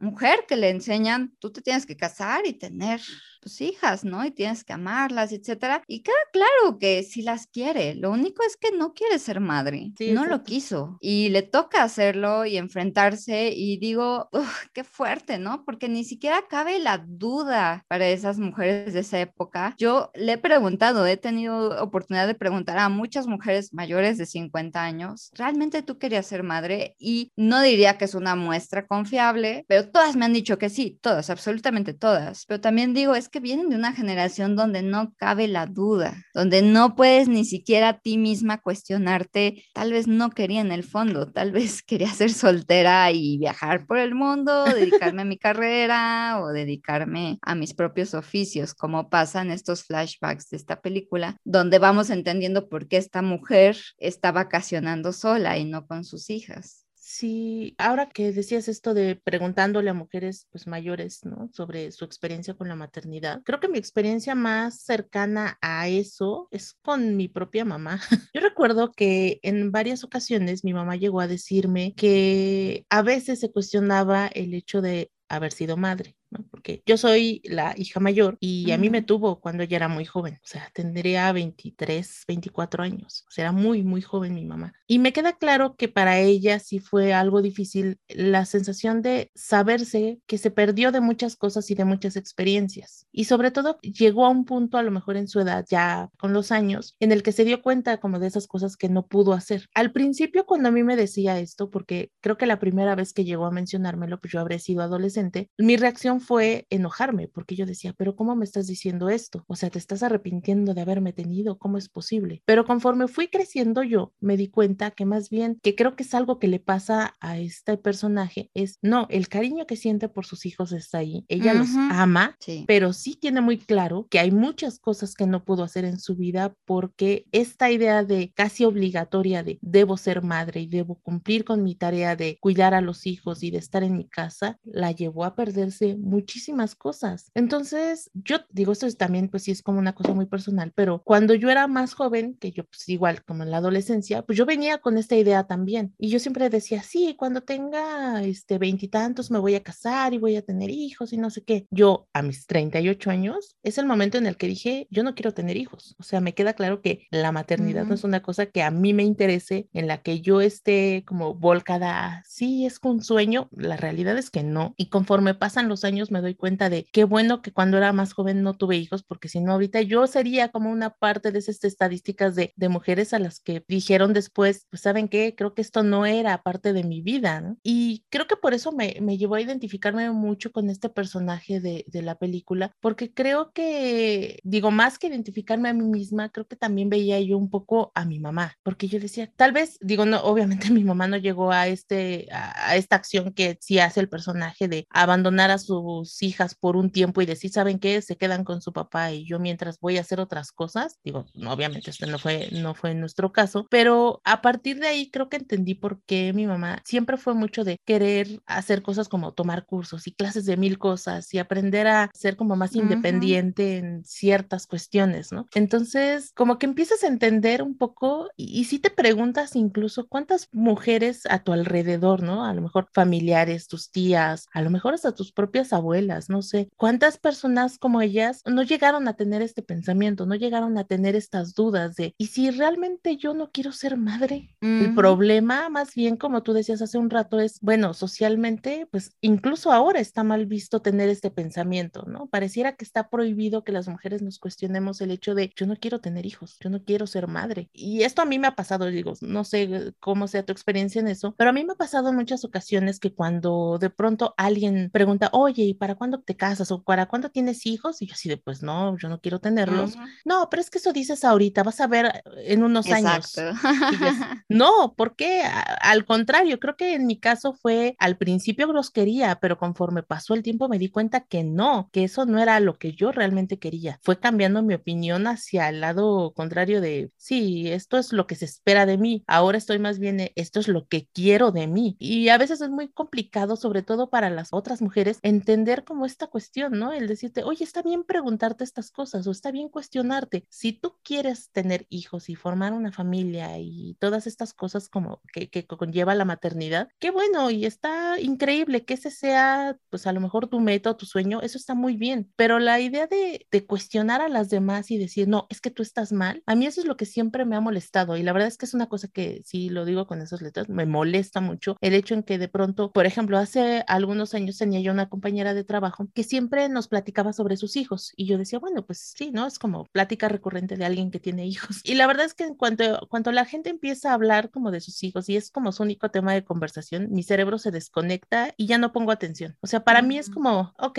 mujer que le enseñan, tú te tienes que casar y tener tus hijas, ¿no? Y tienes que amarlas, etcétera. Y queda claro que si las quiere, lo único es que no quiere ser madre, no lo quiso y le toca hacerlo y enfrentarse y digo, qué fuerte, ¿no? Porque ni siquiera cabe la duda para esas mujeres de esa época. Yo le he preguntado, he tenido oportunidad de preguntar a muchas mujeres mayores de 50 años, ¿realmente tú querías ser madre? Y no diría que es una muestra confiable, pero todas me han dicho que sí, todas, absolutamente todas. Pero también digo, es que vienen de una generación donde no cabe la duda, donde no puedes ni siquiera a ti misma cuestionarte, tal vez no quería en el fondo, tal vez quería ser soltera y viajar por el mundo, dedicarme a mi carrera o dedicarme a mis propios oficios, como pasa en estos flashbacks de esta película, donde vamos entendiendo por qué esta mujer está vacacionando sola y no con sus hijas. Sí, ahora que decías esto de preguntándole a mujeres pues mayores, ¿no? Sobre su experiencia con la maternidad, creo que mi experiencia más cercana a eso es con mi propia mamá. Yo recuerdo que en varias ocasiones mi mamá llegó a decirme que a veces se cuestionaba el hecho de haber sido madre. Porque yo soy la hija mayor y a mí me tuvo cuando ella era muy joven, o sea, tendría 23, 24 años, o sea, era muy, muy joven mi mamá. Y me queda claro que para ella sí fue algo difícil la sensación de saberse que se perdió de muchas cosas y de muchas experiencias. Y sobre todo llegó a un punto, a lo mejor en su edad, ya con los años, en el que se dio cuenta como de esas cosas que no pudo hacer. Al principio, cuando a mí me decía esto, porque creo que la primera vez que llegó a mencionármelo, pues yo habré sido adolescente, mi reacción fue enojarme porque yo decía, pero ¿cómo me estás diciendo esto? O sea, te estás arrepintiendo de haberme tenido, ¿cómo es posible? Pero conforme fui creciendo yo, me di cuenta que más bien, que creo que es algo que le pasa a este personaje, es, no, el cariño que siente por sus hijos está ahí, ella los ama, pero sí tiene muy claro que hay muchas cosas que no pudo hacer en su vida porque esta idea de casi obligatoria de debo ser madre y debo cumplir con mi tarea de cuidar a los hijos y de estar en mi casa, la llevó a perderse muchísimas cosas. Entonces, yo digo, esto es también, pues sí, es como una cosa muy personal, pero cuando yo era más joven, que yo, pues igual como en la adolescencia, pues yo venía con esta idea también. Y yo siempre decía, sí, cuando tenga este veintitantos me voy a casar y voy a tener hijos y no sé qué. Yo a mis 38 años es el momento en el que dije, yo no quiero tener hijos. O sea, me queda claro que la maternidad no es una cosa que a mí me interese, en la que yo esté como volcada, sí, es un sueño. La realidad es que no. Y conforme pasan los años me doy cuenta de qué bueno que cuando era más joven no tuve hijos, porque si no ahorita yo sería como una parte de esas estadísticas de, de mujeres a las que dijeron después, pues saben qué, creo que esto no era parte de mi vida, ¿no? Y creo que por eso me, me llevó a identificarme mucho con este personaje de, de la película, porque creo que, digo, más que identificarme a mí misma, creo que también veía yo un poco a mi mamá, porque yo decía, tal vez, digo, no, obviamente mi mamá no llegó a este, a, a esta acción que sí hace el personaje de abandonar a su tus hijas por un tiempo y decir, ¿saben qué? Se quedan con su papá y yo mientras voy a hacer otras cosas. Digo, obviamente esto no fue, no fue nuestro caso, pero a partir de ahí creo que entendí por qué mi mamá siempre fue mucho de querer hacer cosas como tomar cursos y clases de mil cosas y aprender a ser como más independiente en ciertas cuestiones, ¿no? Entonces, como que empiezas a entender un poco y, y si te preguntas incluso cuántas mujeres a tu alrededor, ¿no? A lo mejor familiares, tus tías, a lo mejor hasta tus propias abuelas, no sé, cuántas personas como ellas no llegaron a tener este pensamiento, no llegaron a tener estas dudas de, ¿y si realmente yo no quiero ser madre? El problema, más bien, como tú decías hace un rato, es, bueno, socialmente, pues incluso ahora está mal visto tener este pensamiento, ¿no? Pareciera que está prohibido que las mujeres nos cuestionemos el hecho de, yo no quiero tener hijos, yo no quiero ser madre. Y esto a mí me ha pasado, digo, no sé cómo sea tu experiencia en eso, pero a mí me ha pasado en muchas ocasiones que cuando de pronto alguien pregunta, oye, ¿y para cuándo te casas o para cuándo tienes hijos? Y yo así de, pues no, yo no quiero tenerlos. No, pero es que eso dices ahorita, vas a ver en unos años. no, ¿por qué? Al contrario, creo que en mi caso fue al principio los quería, pero conforme pasó el tiempo me di cuenta que no, que eso no era lo que yo realmente quería. Fue cambiando mi opinión hacia el lado contrario de, sí, esto es lo que se espera de mí. Ahora estoy más bien, esto es lo que quiero de mí. Y a veces es muy complicado, sobre todo para las otras mujeres, entender como esta cuestión, ¿no? El decirte, oye, está bien preguntarte estas cosas o está bien cuestionarte. Si tú quieres tener hijos y formar una familia y todas estas cosas como que, que conlleva la maternidad, qué bueno y está increíble que ese sea, pues a lo mejor tu meta o tu sueño, eso está muy bien, pero la idea de, de cuestionar a las demás y decir, no, es que tú estás mal, a mí eso es lo que siempre me ha molestado y la verdad es que es una cosa que, si lo digo con esas letras, me molesta mucho el hecho en que de pronto, por ejemplo, hace algunos años tenía yo una compañera de trabajo que siempre nos platicaba sobre sus hijos y yo decía, bueno, pues sí, ¿no? Es como plática recurrente de alguien que tiene hijos. Y la verdad es que en cuanto, cuando la gente empieza a hablar como de sus hijos y es como su único tema de conversación, mi cerebro se desconecta y ya no pongo atención. O sea, para mí es como, ok,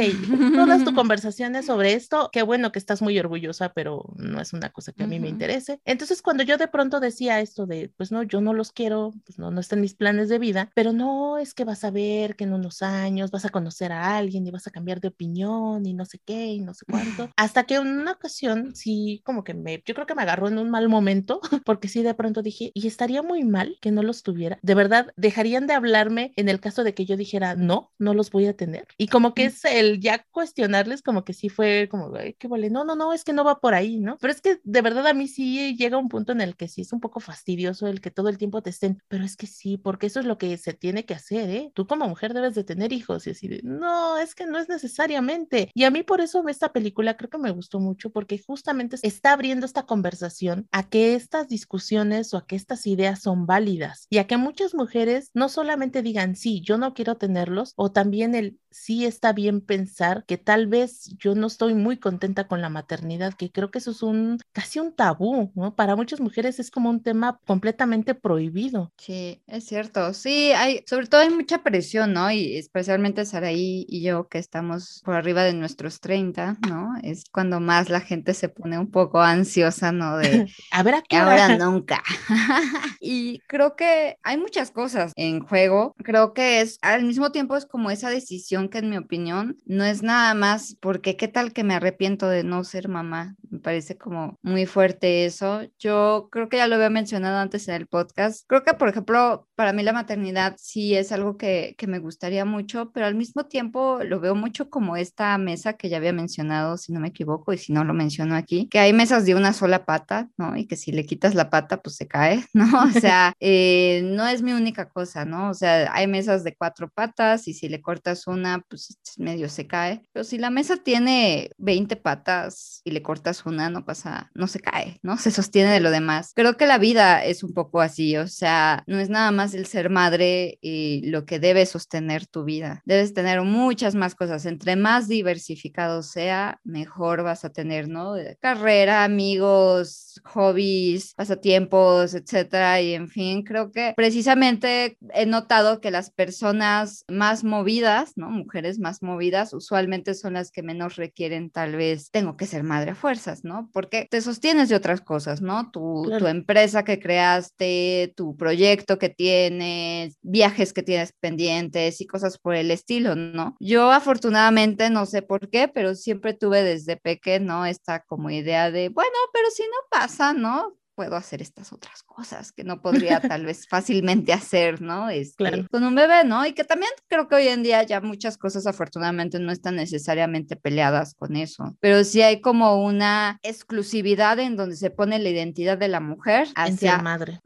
todas tus conversaciones sobre esto, qué bueno que estás muy orgullosa, pero no es una cosa que a mí me interese. Entonces, cuando yo de pronto decía esto de, pues no, yo no los quiero, pues no, no están mis planes de vida, pero no es que vas a ver que en unos años vas a conocer a alguien y vas a cambiar de opinión y no sé qué y no sé cuánto. Hasta que en una ocasión sí, como que me, yo creo que me agarró en un mal momento, porque sí de pronto dije, y estaría muy mal que no los tuviera. De verdad, dejarían de hablarme en el caso de que yo dijera, no, no los voy a tener. Y como que es el ya cuestionarles, como que sí fue como, Ay, qué vale, no, no, no, es que no va por ahí, ¿no? Pero es que de verdad a mí sí llega un punto en el que sí es un poco fastidioso el que todo el tiempo te estén, pero es que sí, porque eso es lo que se tiene que hacer, ¿eh? Tú como mujer debes de tener hijos y así de, no, es que no es necesariamente. Y a mí por eso esta película creo que me gustó mucho porque justamente está abriendo esta conversación a que estas discusiones o a que estas ideas son válidas y a que muchas mujeres no solamente digan, sí, yo no quiero tenerlos, o también el sí está bien pensar que tal vez yo no estoy muy contenta con la maternidad, que creo que eso es un casi un tabú, ¿no? Para muchas mujeres es como un tema completamente prohibido. Sí, es cierto. Sí, hay, sobre todo hay mucha presión, ¿no? Y especialmente Saraí y yo que estamos por arriba de nuestros 30, ¿no? Es cuando más la gente se pone un poco ansiosa, ¿no? De a ver a qué ahora nunca. y creo que hay muchas cosas en juego. Creo que es al mismo tiempo es como esa decisión que en mi opinión no es nada más porque qué tal que me arrepiento de no ser mamá. Me parece como muy fuerte eso. Yo creo que ya lo había mencionado antes en el podcast. Creo que, por ejemplo, para mí la maternidad sí es algo que, que me gustaría mucho, pero al mismo tiempo lo veo mucho como esta mesa que ya había mencionado, si no me equivoco, y si no lo menciono aquí, que hay mesas de una sola pata, ¿no? Y que si le quitas la pata, pues se cae, ¿no? O sea, eh, no es mi única cosa, ¿no? O sea, hay mesas de cuatro patas y si le cortas una, pues medio se cae. Pero si la mesa tiene 20 patas y le cortas una, no pasa, no se cae, ¿no? Se sostiene de lo demás. Creo que la vida es un poco así, o sea, no es nada más el ser madre y lo que debe sostener tu vida. Debes tener muchas más cosas. Entre más diversificado sea, mejor vas a tener, ¿no? Carrera, amigos, hobbies, pasatiempos, etcétera. Y en fin, creo que precisamente he notado que las personas más movidas, ¿no? Mujeres más movidas, usualmente son las que menos requieren, tal vez, tengo que ser madre a fuerzas, ¿no? Porque te sostienes de otras cosas, ¿no? Tu, claro. tu empresa que creaste, tu proyecto que tienes, viajes que tienes pendientes y cosas por el estilo, ¿no? Yo Yo afortunadamente, no sé por qué, pero siempre tuve desde pequeño, ¿no? Esta como idea de, bueno, pero si no pasa, ¿no? Puedo hacer estas otras cosas que no podría tal vez fácilmente hacer, ¿no? Este, Con un bebé, ¿no? Y que también creo que hoy en día ya muchas cosas afortunadamente no están necesariamente peleadas con eso, pero sí hay como una exclusividad en donde se pone la identidad de la mujer hacia ser madre.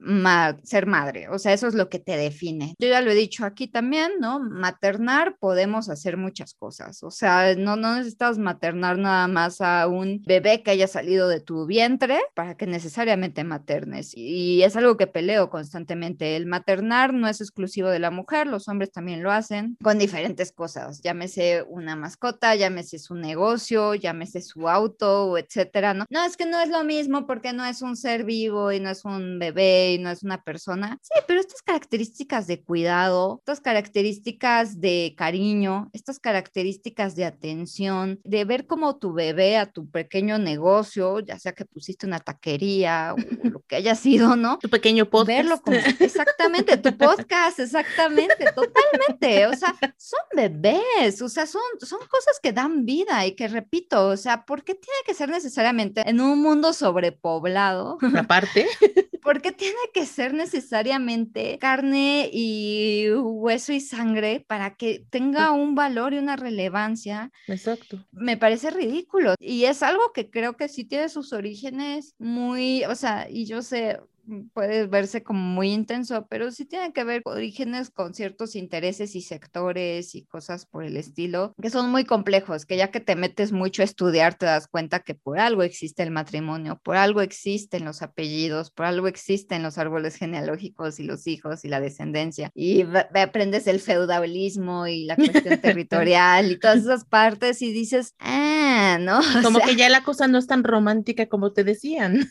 ser madre, o sea, eso es lo que te define. Yo ya lo he dicho aquí también, ¿no? Maternar podemos hacer muchas cosas, o sea, no, no necesitas maternar nada más a un bebé que haya salido de tu vientre para que necesariamente maternes. Y es algo que peleo constantemente. El maternar no es exclusivo de la mujer, los hombres también lo hacen con diferentes cosas. Llámese una mascota, llámese su negocio, llámese su auto, etcétera. No, no es que no es lo mismo porque no es un ser vivo y no es un bebé y no es una persona. Sí, pero estas características de cuidado, estas características de cariño, estas características de atención, de ver como tu bebé a tu pequeño negocio, ya sea que pusiste una taquería lo que haya sido, ¿no? Tu pequeño podcast. Verlo como, exactamente, tu podcast, exactamente, totalmente. O sea, son bebés, o sea, son, son cosas que dan vida y que repito, o sea, ¿por qué tiene que ser necesariamente en un mundo sobrepoblado? Aparte. ¿Por qué tiene que ser necesariamente carne y hueso y sangre para que tenga un valor y una relevancia? Exacto. Me parece ridículo y es algo que creo que sí tiene sus orígenes muy, o sea, y yo sé, puede verse como muy intenso, pero sí tiene que ver con orígenes con ciertos intereses y sectores y cosas por el estilo, que son muy complejos, que ya que te metes mucho a estudiar te das cuenta que por algo existe el matrimonio, por algo existen los apellidos, por algo existen los árboles genealógicos y los hijos y la descendencia, y aprendes el feudalismo y la cuestión territorial y todas esas partes y dices, ah, ¿no? como que ya la cosa no es tan romántica como te decían.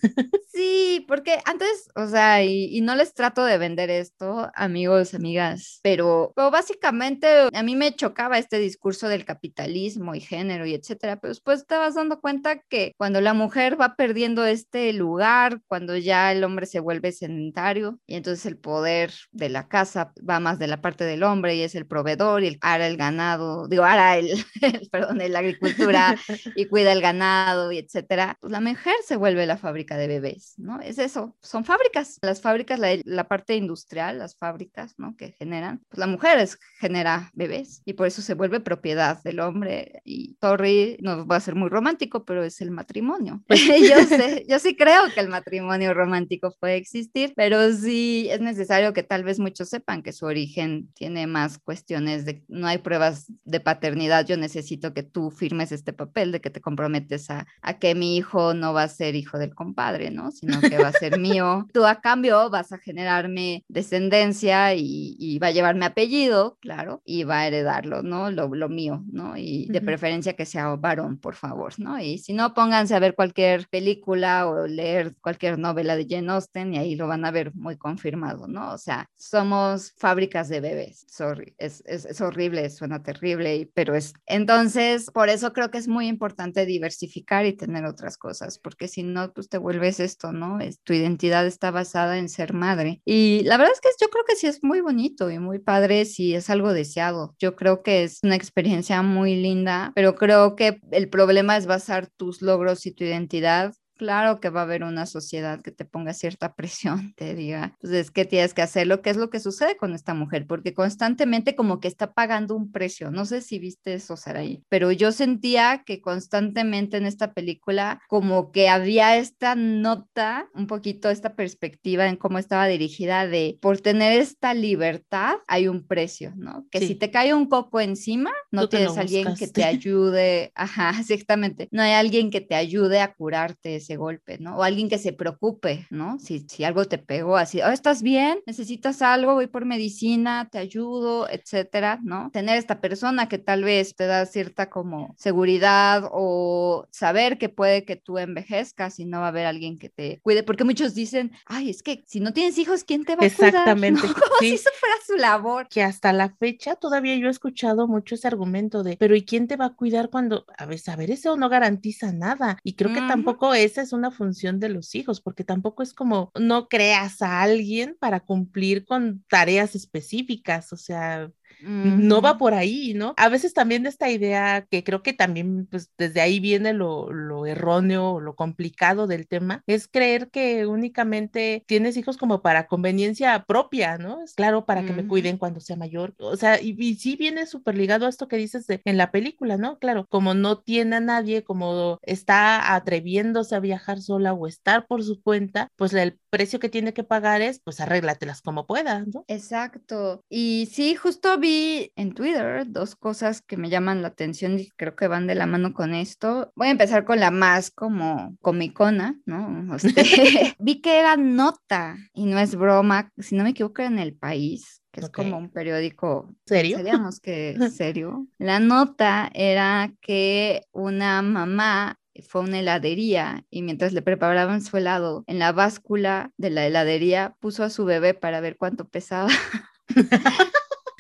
sí, porque antes o sea, y, no les trato de vender esto, amigos, amigas, pero, básicamente a mí me chocaba este discurso del capitalismo y género y etcétera, pero después te vas dando cuenta que cuando la mujer va perdiendo este lugar, cuando ya el hombre se vuelve sedentario y entonces el poder de la casa va más de la parte del hombre y es el proveedor y el, hará el ganado, digo, hará el, perdón, la agricultura y cuida el ganado y etcétera, pues la mujer se vuelve la fábrica de bebés, ¿no? Es eso, son fábricas, las fábricas, la, parte industrial, las fábricas, ¿no? Que generan, pues la mujer genera bebés y por eso se vuelve propiedad del hombre y Torri no va a ser muy romántico, pero es el matrimonio. Pues yo sé, yo sí creo que el matrimonio romántico puede existir, pero sí es necesario que tal vez muchos sepan que su origen tiene más cuestiones de, no hay pruebas de paternidad, yo necesito que tú firmes este papel de que te comprometes a, a que mi hijo no va a ser hijo del compadre, ¿no? Sino que va a ser mío Tú a cambio vas a generarme descendencia y, va a llevarme apellido, claro, y va a heredarlo, ¿no? Lo, mío, ¿no? Y de preferencia que sea varón, por favor, ¿no? Y si no, pónganse a ver cualquier película o leer cualquier novela de Jane Austen y ahí lo van a ver muy confirmado, ¿no? O sea, somos fábricas de bebés, sorry, es, es, horrible, suena terrible, pero es... Entonces, por eso creo que es muy importante diversificar y tener otras cosas, porque si no, pues te vuelves esto, ¿no? Es, tu identidad está basada en ser madre. Y la verdad es que yo creo que sí es muy bonito y muy padre si es algo deseado. Yo creo que es una experiencia muy linda, pero creo que el problema es basar tus logros y tu identidad Claro que va a haber una sociedad que te ponga cierta presión, te diga, pues es que tienes que hacer lo que es lo que sucede con esta mujer, porque constantemente como que está pagando un precio. No sé si viste eso, Saraí, pero yo sentía que constantemente en esta película como que había esta nota, un poquito esta perspectiva en cómo estaba dirigida de por tener esta libertad hay un precio, ¿no? Que si te cae un coco encima, no tienes alguien que te ayude, ajá, exactamente, no hay alguien que te ayude a curarte ese golpe, ¿no? O alguien que se preocupe, ¿no? Si, si algo te pegó así, oh, ¿estás bien? ¿Necesitas algo? Voy por medicina, te ayudo, etcétera, ¿no? Tener esta persona que tal vez te da cierta como seguridad o saber que puede que tú envejezcas y no va a haber alguien que te cuide, porque muchos dicen, ay, es que si no tienes hijos, ¿quién te va a cuidar? Exactamente. Como si eso fuera su labor. Que hasta la fecha todavía yo he escuchado mucho ese argumento de, pero ¿y quién te va a cuidar cuando, a ver, a ver, eso no garantiza nada? Y creo que tampoco es esa es una función de los hijos, porque tampoco es como no creas a alguien para cumplir con tareas específicas, o sea, no va por ahí, ¿no? A veces también esta idea que creo que también pues desde ahí viene lo, lo erróneo, lo complicado del tema, es creer que únicamente tienes hijos como para conveniencia propia, ¿no? Es claro, para que me cuiden cuando sea mayor. O sea, y, y sí viene súper ligado a esto que dices de, en la película, ¿no? Claro, como no tiene a nadie, como está atreviéndose a viajar sola o estar por su cuenta, pues el precio que tiene que pagar es, pues arréglatelas como puedas, ¿no? Exacto. Y sí, justo vi en Twitter dos cosas que me llaman la atención y creo que van de la mano con esto. Voy a empezar con la más como comicona, ¿no? Este, vi que era nota y no es broma, si no me equivoco, en el país que es como un periódico. ¿Serio? Seríamos que serio. La nota era que una mamá fue a una heladería y mientras le preparaban su helado en la báscula de la heladería puso a su bebé para ver cuánto pesaba.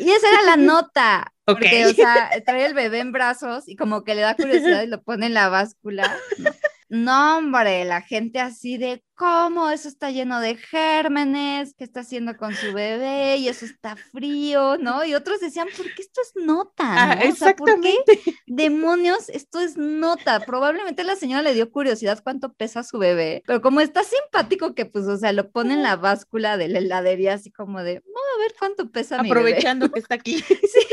Y esa era la nota. Porque, o sea, trae el bebé en brazos y como que le da curiosidad y lo pone en la báscula. No, hombre, la gente así de cómo eso está lleno de gérmenes, qué está haciendo con su bebé y eso está frío, ¿no? Y otros decían, ¿por qué esto es nota? Ah, exactamente. ¿por qué demonios esto es nota? Probablemente la señora le dio curiosidad cuánto pesa su bebé, pero como está simpático que pues, o sea, lo pone en la báscula de la heladería así como de, vamos a ver cuánto pesa Aprovechando mi bebé. que está aquí. sí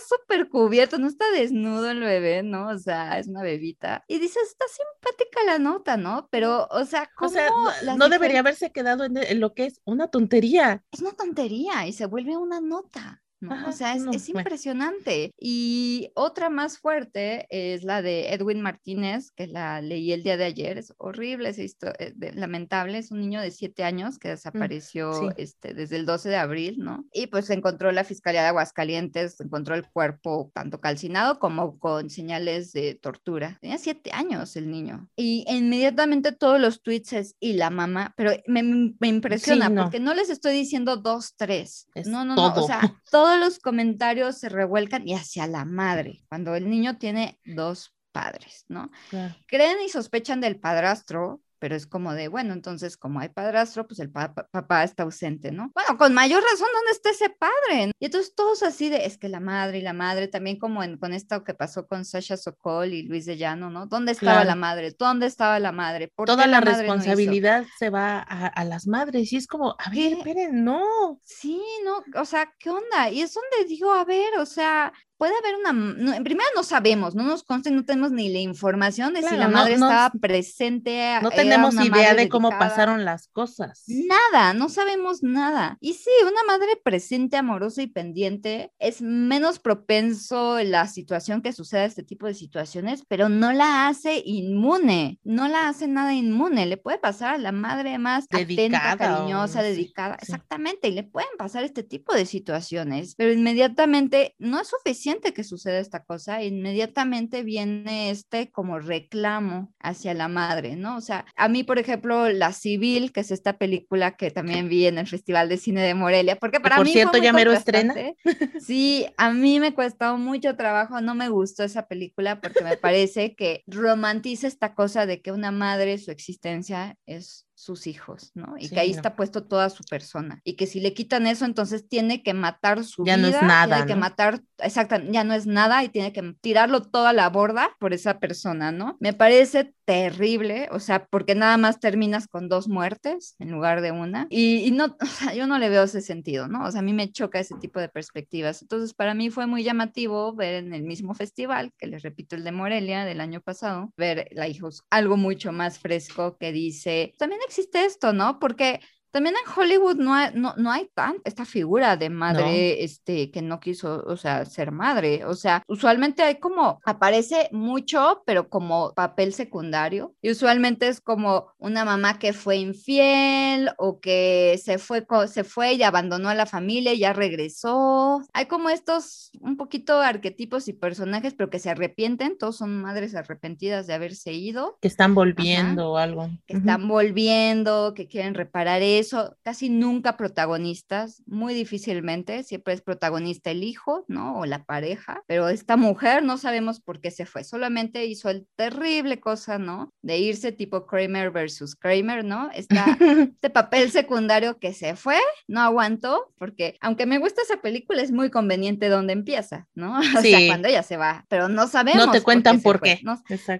súper cubierto, no está desnudo el bebé, ¿no? O sea, es una bebita. Y dices, está simpática la nota, ¿no? Pero, o sea, ¿cómo o sea, no, debería haberse quedado en, lo que es una tontería. Es una tontería y se vuelve una nota o sea, es, impresionante. Y otra más fuerte es la de Edwin Martínez, que la leí el día de ayer. Es horrible, es eh, lamentable. Es un niño de siete años que mm, desapareció este, desde el 12 de abril, ¿no? Y pues encontró la Fiscalía de Aguascalientes, encontró el cuerpo tanto calcinado como con señales de tortura. Tenía siete años el niño. Y inmediatamente todos los tweets es, y la mamá, pero me, me impresiona porque no les estoy diciendo dos, tres. no, no, no. O sea, todo los comentarios se revuelcan y hacia la madre, cuando el niño tiene dos padres, ¿no? Creen y sospechan del padrastro, pero es como de, bueno, entonces como hay padrastro, pues el papá está ausente, ¿no? Bueno, con mayor razón, ¿dónde está ese padre? Y entonces todos así de, es que la madre y la madre, también como en, con esto que pasó con Sasha Sokol y Luis de Llano, ¿no? ¿Dónde estaba la madre? ¿Dónde estaba la madre? ¿Por Toda la, responsabilidad se va a, las madres y es como, a ver, esperen, no. Sí, no, o sea, ¿qué onda? Y es donde digo, a ver, o sea, puede haber una, en primera no sabemos, no nos consta, no tenemos ni la información de si la madre estaba presente. No tenemos idea de cómo pasaron las cosas. Nada, no sabemos nada. Y sí, una madre presente, amorosa y pendiente es menos propenso la situación que suceda este tipo de situaciones, pero no la hace inmune, no la hace nada inmune. Le puede pasar a la madre más dedicada, atenta, cariñosa, dedicada, exactamente, y le pueden pasar este tipo de situaciones, pero inmediatamente no es suficiente que suceda esta cosa, inmediatamente viene este como reclamo hacia la madre, ¿no? O sea, a mí, por ejemplo, La Civil, que es esta película que también vi en el Festival de Cine de Morelia, porque para por mí... Por cierto, ya mero estrena. Sí, a mí me costó mucho trabajo, no me gustó esa película porque me parece que romantiza esta cosa de que una madre, su existencia es sus hijos, ¿no? Y que ahí está puesto toda su persona. Y que si le quitan eso, entonces tiene que matar su ya vida. no es nada. Tiene que matar, exacto, ya no es nada y tiene que tirarlo todo a la borda por esa persona, ¿no? Me parece terrible, o sea, porque nada más terminas con dos muertes en lugar de una. Y, no, o sea, yo no le veo ese sentido, ¿no? O sea, a mí me choca ese tipo de perspectivas. Entonces, para mí fue muy llamativo ver en el mismo festival, que les repito, el de Morelia del año pasado, ver la hijos algo mucho más fresco que dice, también existe esto, ¿no? Porque también en Hollywood no hay, no, no hay tan esta figura de madre este, que no quiso, o sea, ser madre. O sea, usualmente hay como, aparece mucho, pero como papel secundario. Y usualmente es como una mamá que fue infiel o que se fue, se fue y abandonó a la familia y ya regresó. Hay como estos un poquito arquetipos y personajes, pero que se arrepienten. Todos son madres arrepentidas de haberse ido. Que están volviendo o algo. Que están volviendo, que quieren reparar eso eso casi nunca protagonistas, muy difícilmente, siempre es protagonista el hijo, ¿no? O la pareja, pero esta mujer no sabemos por qué se fue, solamente hizo el terrible cosa, ¿no? De irse tipo Kramer versus Kramer, ¿no? este papel secundario que se fue, no aguantó, porque aunque me gusta esa película, es muy conveniente donde empieza, ¿no? O sea, cuando ella se va, pero no sabemos. No te cuentan por qué.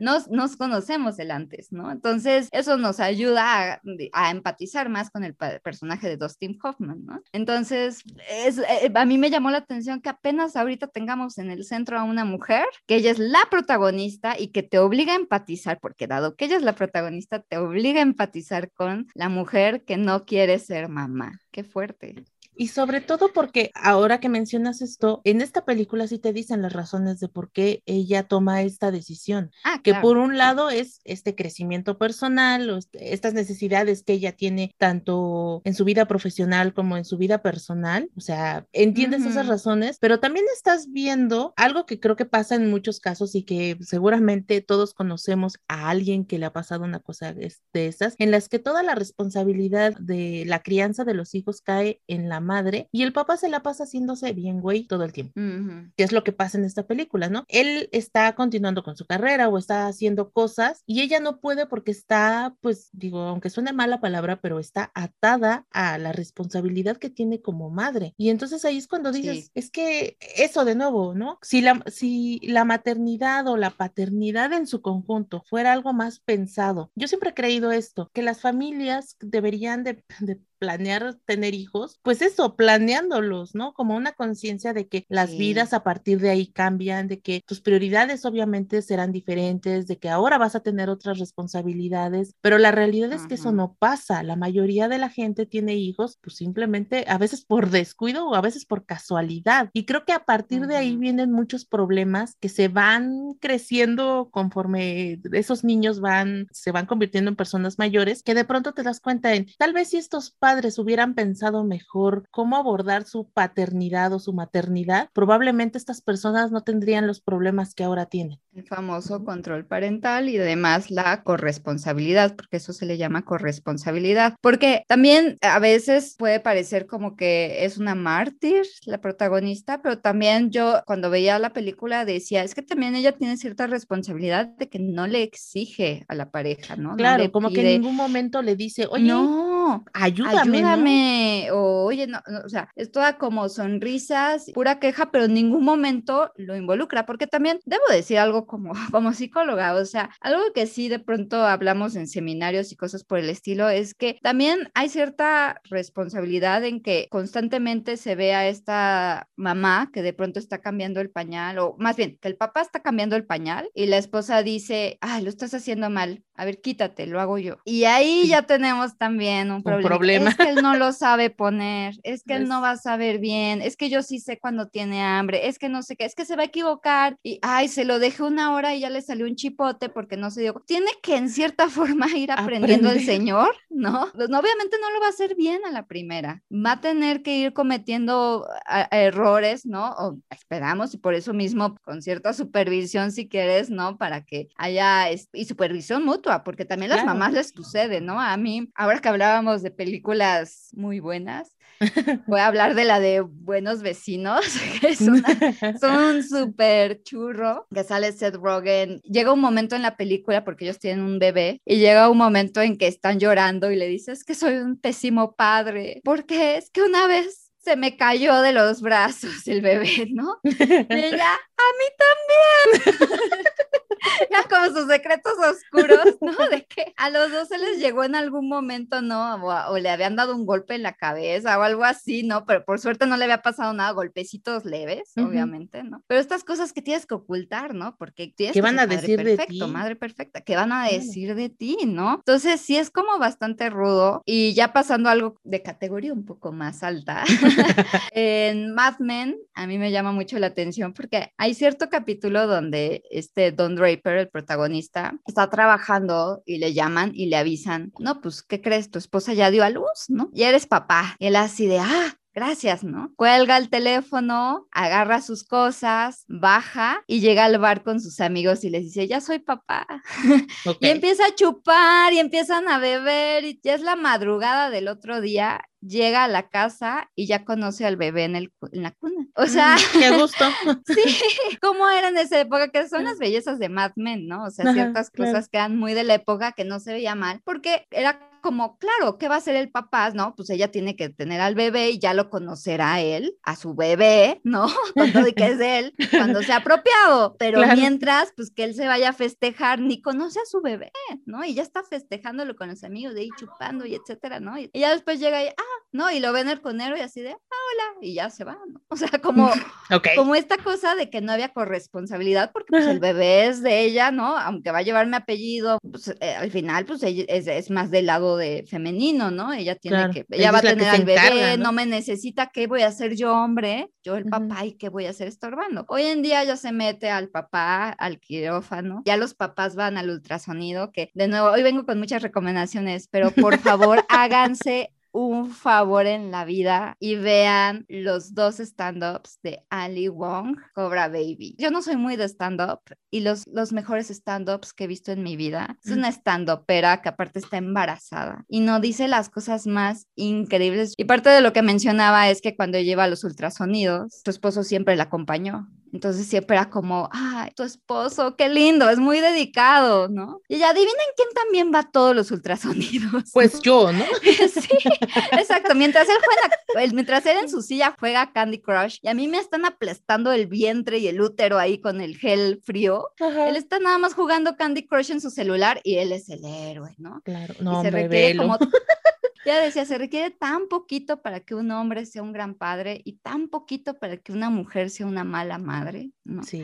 Nos, nos, conocemos el antes, ¿no? Entonces, eso nos ayuda a, empatizar más con el personaje de Dustin Hoffman, ¿no? Entonces, es, eh, a mí me llamó la atención que apenas ahorita tengamos en el centro a una mujer, que ella es la protagonista y que te obliga a empatizar, porque dado que ella es la protagonista, te obliga a empatizar con la mujer que no quiere ser mamá. Qué fuerte. Y sobre todo porque ahora que mencionas esto, en esta película sí te dicen las razones de por qué ella toma esta decisión. Ah, que por un lado es este crecimiento personal, o este, estas necesidades que ella tiene tanto en su vida profesional como en su vida personal. O sea, entiendes esas razones, pero también estás viendo algo que creo que pasa en muchos casos y que seguramente todos conocemos a alguien que le ha pasado una cosa de esas, en las que toda la responsabilidad de la crianza de los hijos cae en la madre y el papá se la pasa haciéndose bien güey todo el tiempo, que es lo que pasa en esta película, ¿no? Él está continuando con su carrera o está haciendo cosas y ella no puede porque está, pues digo, aunque suene mala palabra, pero está atada a la responsabilidad que tiene como madre. Y entonces ahí es cuando dices, es que eso de nuevo, ¿no? Si la, si la maternidad o la paternidad en su conjunto fuera algo más pensado, yo siempre he creído esto, que las familias deberían de, de planear tener hijos, pues eso, planeándolos, ¿no? Como una conciencia de que las vidas a partir de ahí cambian, de que tus prioridades obviamente serán diferentes, de que ahora vas a tener otras responsabilidades, pero la realidad es que eso no pasa. La mayoría de la gente tiene hijos, pues simplemente a veces por descuido o a veces por casualidad. Y creo que a partir de ahí vienen muchos problemas que se van creciendo conforme esos niños van, se van convirtiendo en personas mayores, que de pronto te das cuenta en, tal vez si estos padres padres hubieran pensado mejor cómo abordar su paternidad o su maternidad, probablemente estas personas no tendrían los problemas que ahora tienen. El famoso control parental y además la corresponsabilidad, porque eso se le llama corresponsabilidad, porque también a veces puede parecer como que es una mártir la protagonista, pero también yo cuando veía la película decía, es que también ella tiene cierta responsabilidad de que no le exige a la pareja, ¿no? Claro, como que en ningún momento le dice, oye, no, ayúdame. Ayúdame, o oye, no, o sea, es toda como sonrisas, pura queja, pero en ningún momento lo involucra, porque también debo decir algo como, como psicóloga, o sea, algo que sí de pronto hablamos en seminarios y cosas por el estilo es que también hay cierta responsabilidad en que constantemente se ve a esta mamá que de pronto está cambiando el pañal, o más bien, que el papá está cambiando el pañal y la esposa dice, ay, lo estás haciendo mal, a ver, quítate, lo hago yo. Y ahí ya tenemos también un problema. Es que él no lo sabe poner, es que él no va a saber bien, es que yo sí sé cuando tiene hambre, es que no sé qué, es que se va a equivocar y, ay, se lo dejé una hora y ya le salió un chipote porque no se dio. Tiene que en cierta forma ir aprendiendo el señor, ¿no? Pues obviamente no lo va a hacer bien a la primera. Va a tener que ir cometiendo errores, ¿no? O esperamos y por eso mismo con cierta supervisión si quieres, ¿no? Para que haya y supervisión mutua, porque también las mamás les sucede, ¿no? A mí, ahora que hablábamos de películas muy buenas, voy a hablar de la de Buenos Vecinos, que es, un súper churro, que sale Seth Rogen. Llega un momento en la película, porque ellos tienen un bebé, y llega un momento en que están llorando y le dices que soy un pésimo padre, porque es que una vez se me cayó de los brazos el bebé, ¿no? Y ella, a mí también. ya como sus secretos oscuros, ¿no? De que a los dos se les llegó en algún momento, ¿no? O, le habían dado un golpe en la cabeza o algo así, ¿no? Pero por suerte no le había pasado nada, golpecitos leves, obviamente, ¿no? Pero estas cosas que tienes que ocultar, ¿no? Porque tienes ¿Qué van a decir de ti? Madre perfecta, ¿qué van a decir de ti, no? Entonces sí es como bastante rudo y ya pasando algo de categoría un poco más alta. en Mad Men a mí me llama mucho la atención porque hay cierto capítulo donde este Don Draper el protagonista, está trabajando y le llaman y le avisan, no, pues, ¿qué crees? Tu esposa ya dio a luz, ¿no? Y eres papá. Y él así de, ah, gracias, ¿no? Cuelga el teléfono, agarra sus cosas, baja y llega al bar con sus amigos y les dice, ya soy papá. y empieza a chupar y empiezan a beber y ya es la madrugada del otro día llega a la casa y ya conoce al bebé en, el, en la cuna. O sea, mm, qué gusto. sí, cómo era en esa época, que son las bellezas de Mad Men, ¿no? O sea, ciertas cosas que eran muy de la época que no se veía mal, porque era como, claro, ¿qué va a hacer el papá? No, pues ella tiene que tener al bebé y ya lo conocerá él, a su bebé, ¿no? Con todo y que es él, cuando sea apropiado. Pero mientras, pues que él se vaya a festejar, ni conoce a su bebé, ¿no? Y ya está festejándolo con los amigos de ahí chupando y etcétera, ¿no? Y ya después llega y, ah, ¿no? Y lo ven el conero y así de, ah, hola, y ya se va, ¿no? O sea, como, como esta cosa de que no había corresponsabilidad, porque pues, el bebé es de ella, ¿no? Aunque va a llevar mi apellido, pues eh, al final, pues es, es más del lado de femenino, ¿no? Ella tiene que, ella, va a tener al bebé, ¿no? me necesita, ¿qué voy a hacer yo, hombre? Yo el papá, ¿y qué voy a hacer estorbando? Hoy en día ya se mete al papá, al quirófano, ya los papás van al ultrasonido, que de nuevo, hoy vengo con muchas recomendaciones, pero por favor háganse un favor en la vida y vean los dos stand-ups de Ali Wong, Cobra Baby. Yo no soy muy de stand-up y los, los mejores stand-ups que he visto en mi vida es una stand-upera que aparte está embarazada y no dice las cosas más increíbles. Y parte de lo que mencionaba es que cuando lleva los ultrasonidos, su esposo siempre la acompañó. Entonces siempre era como, ay, tu esposo, qué lindo, es muy dedicado, ¿no? Y ya adivinen quién también va a todos los ultrasonidos. Pues yo, ¿no? sí, exacto. Mientras él juega, mientras él en su silla juega Candy Crush y a mí me están aplastando el vientre y el útero ahí con el gel frío, él está nada más jugando Candy Crush en su celular y él es el héroe, ¿no? Claro, no, y se requiere como ya decía, se requiere tan poquito para que un hombre sea un gran padre y tan poquito para que una mujer sea una mala madre, ¿no? Sí.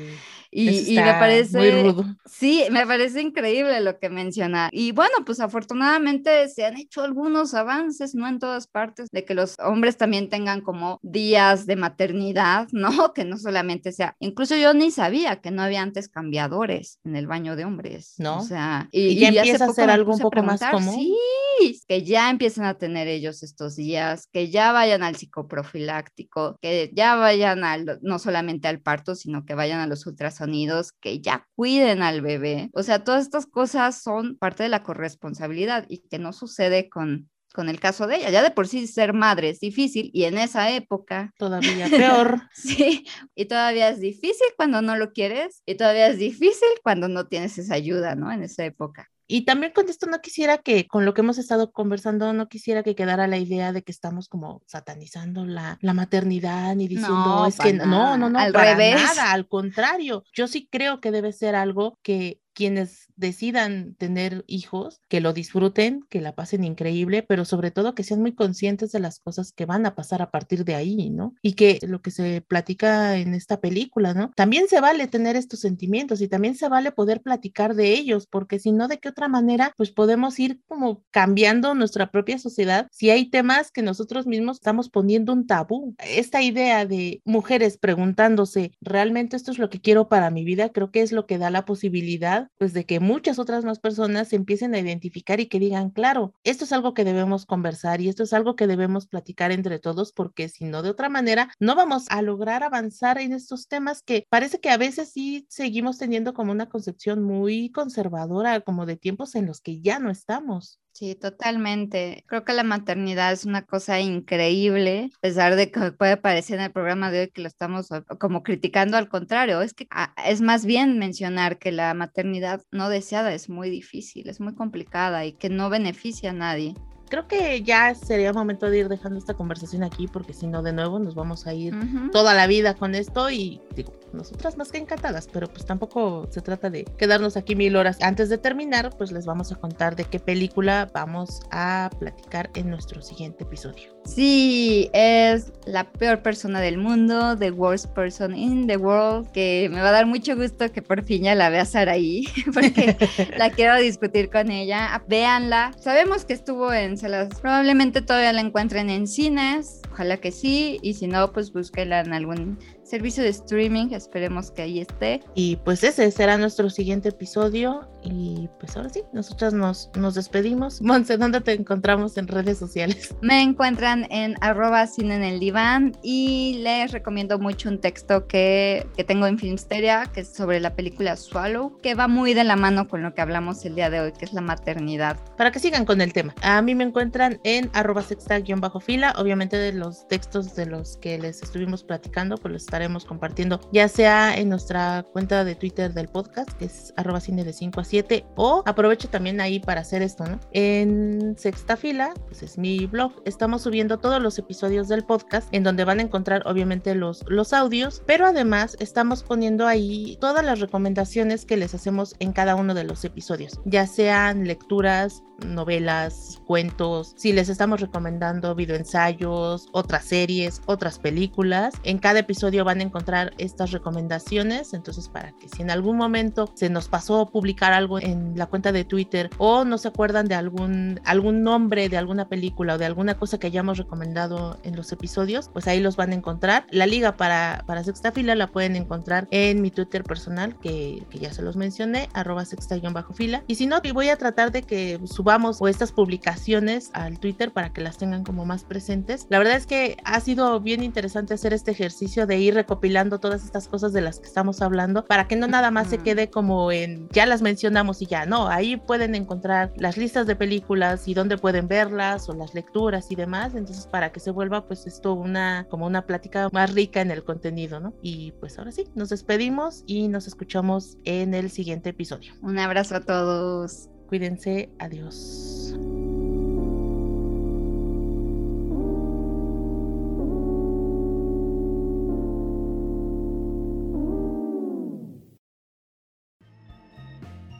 Y, me parece... Muy rudo. Sí, me parece increíble lo que menciona. Y bueno, pues afortunadamente se han hecho algunos avances, no en todas partes, de que los hombres también tengan como días de maternidad, ¿no? Que no solamente sea... Incluso yo ni sabía que no había antes cambiadores en el baño de hombres. ¿No? O sea, y, ya empieza a ser algo un poco más común. Sí, que ya empiezan a tener ellos estos días, que ya vayan al psicoprofiláctico, que ya vayan al, no solamente al parto, sino que vayan a los ultrasonidos, que ya cuiden al bebé. O sea, todas estas cosas son parte de la corresponsabilidad y que no sucede con con el caso de ella. Ya de por sí ser madre es difícil y en esa época... Todavía peor. sí, y todavía es difícil cuando no lo quieres y todavía es difícil cuando no tienes esa ayuda, ¿no? En esa época. Y también con esto no quisiera que, con lo que hemos estado conversando, no quisiera que quedara la idea de que estamos como satanizando la, la maternidad ni diciendo, no, es que no, no, no, al revés. nada, al contrario, yo sí creo que debe ser algo que quienes decidan tener hijos, que lo disfruten, que la pasen increíble, pero sobre todo que sean muy conscientes de las cosas que van a pasar a partir de ahí, ¿no? Y que lo que se platica en esta película, ¿no? También se vale tener estos sentimientos y también se vale poder platicar de ellos, porque si no, ¿de qué otra manera? Pues podemos ir como cambiando nuestra propia sociedad si hay temas que nosotros mismos estamos poniendo un tabú. Esta idea de mujeres preguntándose, ¿realmente esto es lo que quiero para mi vida? Creo que es lo que da la posibilidad pues de que muchas otras más personas se empiecen a identificar y que digan, claro, esto es algo que debemos conversar y esto es algo que debemos platicar entre todos porque si no de otra manera no vamos a lograr avanzar en estos temas que parece que a veces sí seguimos teniendo como una concepción muy conservadora, como de tiempos en los que ya no estamos. Sí, totalmente. Creo que la maternidad es una cosa increíble, a pesar de que puede parecer en el programa de hoy que lo estamos como criticando, al contrario, es que ah, es más bien mencionar que la maternidad no deseada es muy difícil, es muy complicada y que no beneficia a nadie creo que ya sería momento de ir dejando esta conversación aquí porque si no de nuevo nos vamos a ir toda la vida con esto y digo, nosotras más que encantadas, pero pues tampoco se trata de quedarnos aquí mil horas. Antes de terminar, pues les vamos a contar de qué película vamos a platicar en nuestro siguiente episodio. Sí, es la peor persona del mundo, the worst person in the world, que me va a dar mucho gusto que por fin ya la vea ahí porque la quiero discutir con ella. Véanla. Sabemos que estuvo en probablemente todavía la encuentren en cines, ojalá que sí, y si no, pues búsquela en algún servicio de streaming, esperemos que ahí esté. Y pues ese será nuestro siguiente episodio y pues ahora sí, nosotras nos, nos despedimos. Monse, ¿dónde te encontramos en redes sociales? Me encuentran en arroba cine en el diván y les recomiendo mucho un texto que, que tengo en Filmsteria, que es sobre la película Swallow, que va muy de la mano con lo que hablamos el día de hoy, que es la maternidad. Para que sigan con el tema. A mí me encuentran en arroba sexta-fila, obviamente de los textos de los que les estuvimos platicando, pues los estaremos compartiendo, ya sea en nuestra cuenta de Twitter del podcast, que es arroba cine de 5 a 7, o aprovecho también ahí para hacer esto, ¿no? En Sexta Fila, pues es mi blog, estamos subiendo todos los episodios del podcast, en donde van a encontrar obviamente los, los audios, pero además estamos poniendo ahí todas las recomendaciones que les hacemos en cada uno de los episodios, ya sean lecturas, novelas, cuentos, si les estamos recomendando videoensayos, otras series, otras películas. En cada episodio van a encontrar estas recomendaciones, entonces para que si en algún momento se nos pasó publicar algo en la cuenta de Twitter o no se acuerdan de algún, algún nombre de alguna película o de alguna cosa que hayamos recomendado en los episodios, pues ahí los van a encontrar. La liga para, para Sexta Fila la pueden encontrar en mi Twitter personal, que, que ya se los mencioné, arroba sexta-fila. Y si no, voy a tratar de que subamos estas publicaciones al Twitter para que las tengan como más presentes. La verdad es que ha sido bien interesante hacer este ejercicio de ir recopilando todas estas cosas de las que estamos hablando para que no nada más se quede como en ya las mencionamos y ya, no, ahí pueden encontrar las listas de películas y dónde pueden verlas o las lecturas y demás, entonces para que se vuelva pues esto una como una plática más rica en el contenido, ¿no? Y pues ahora sí, nos despedimos y nos escuchamos en el siguiente episodio. Un abrazo a todos. Cuídense, adiós.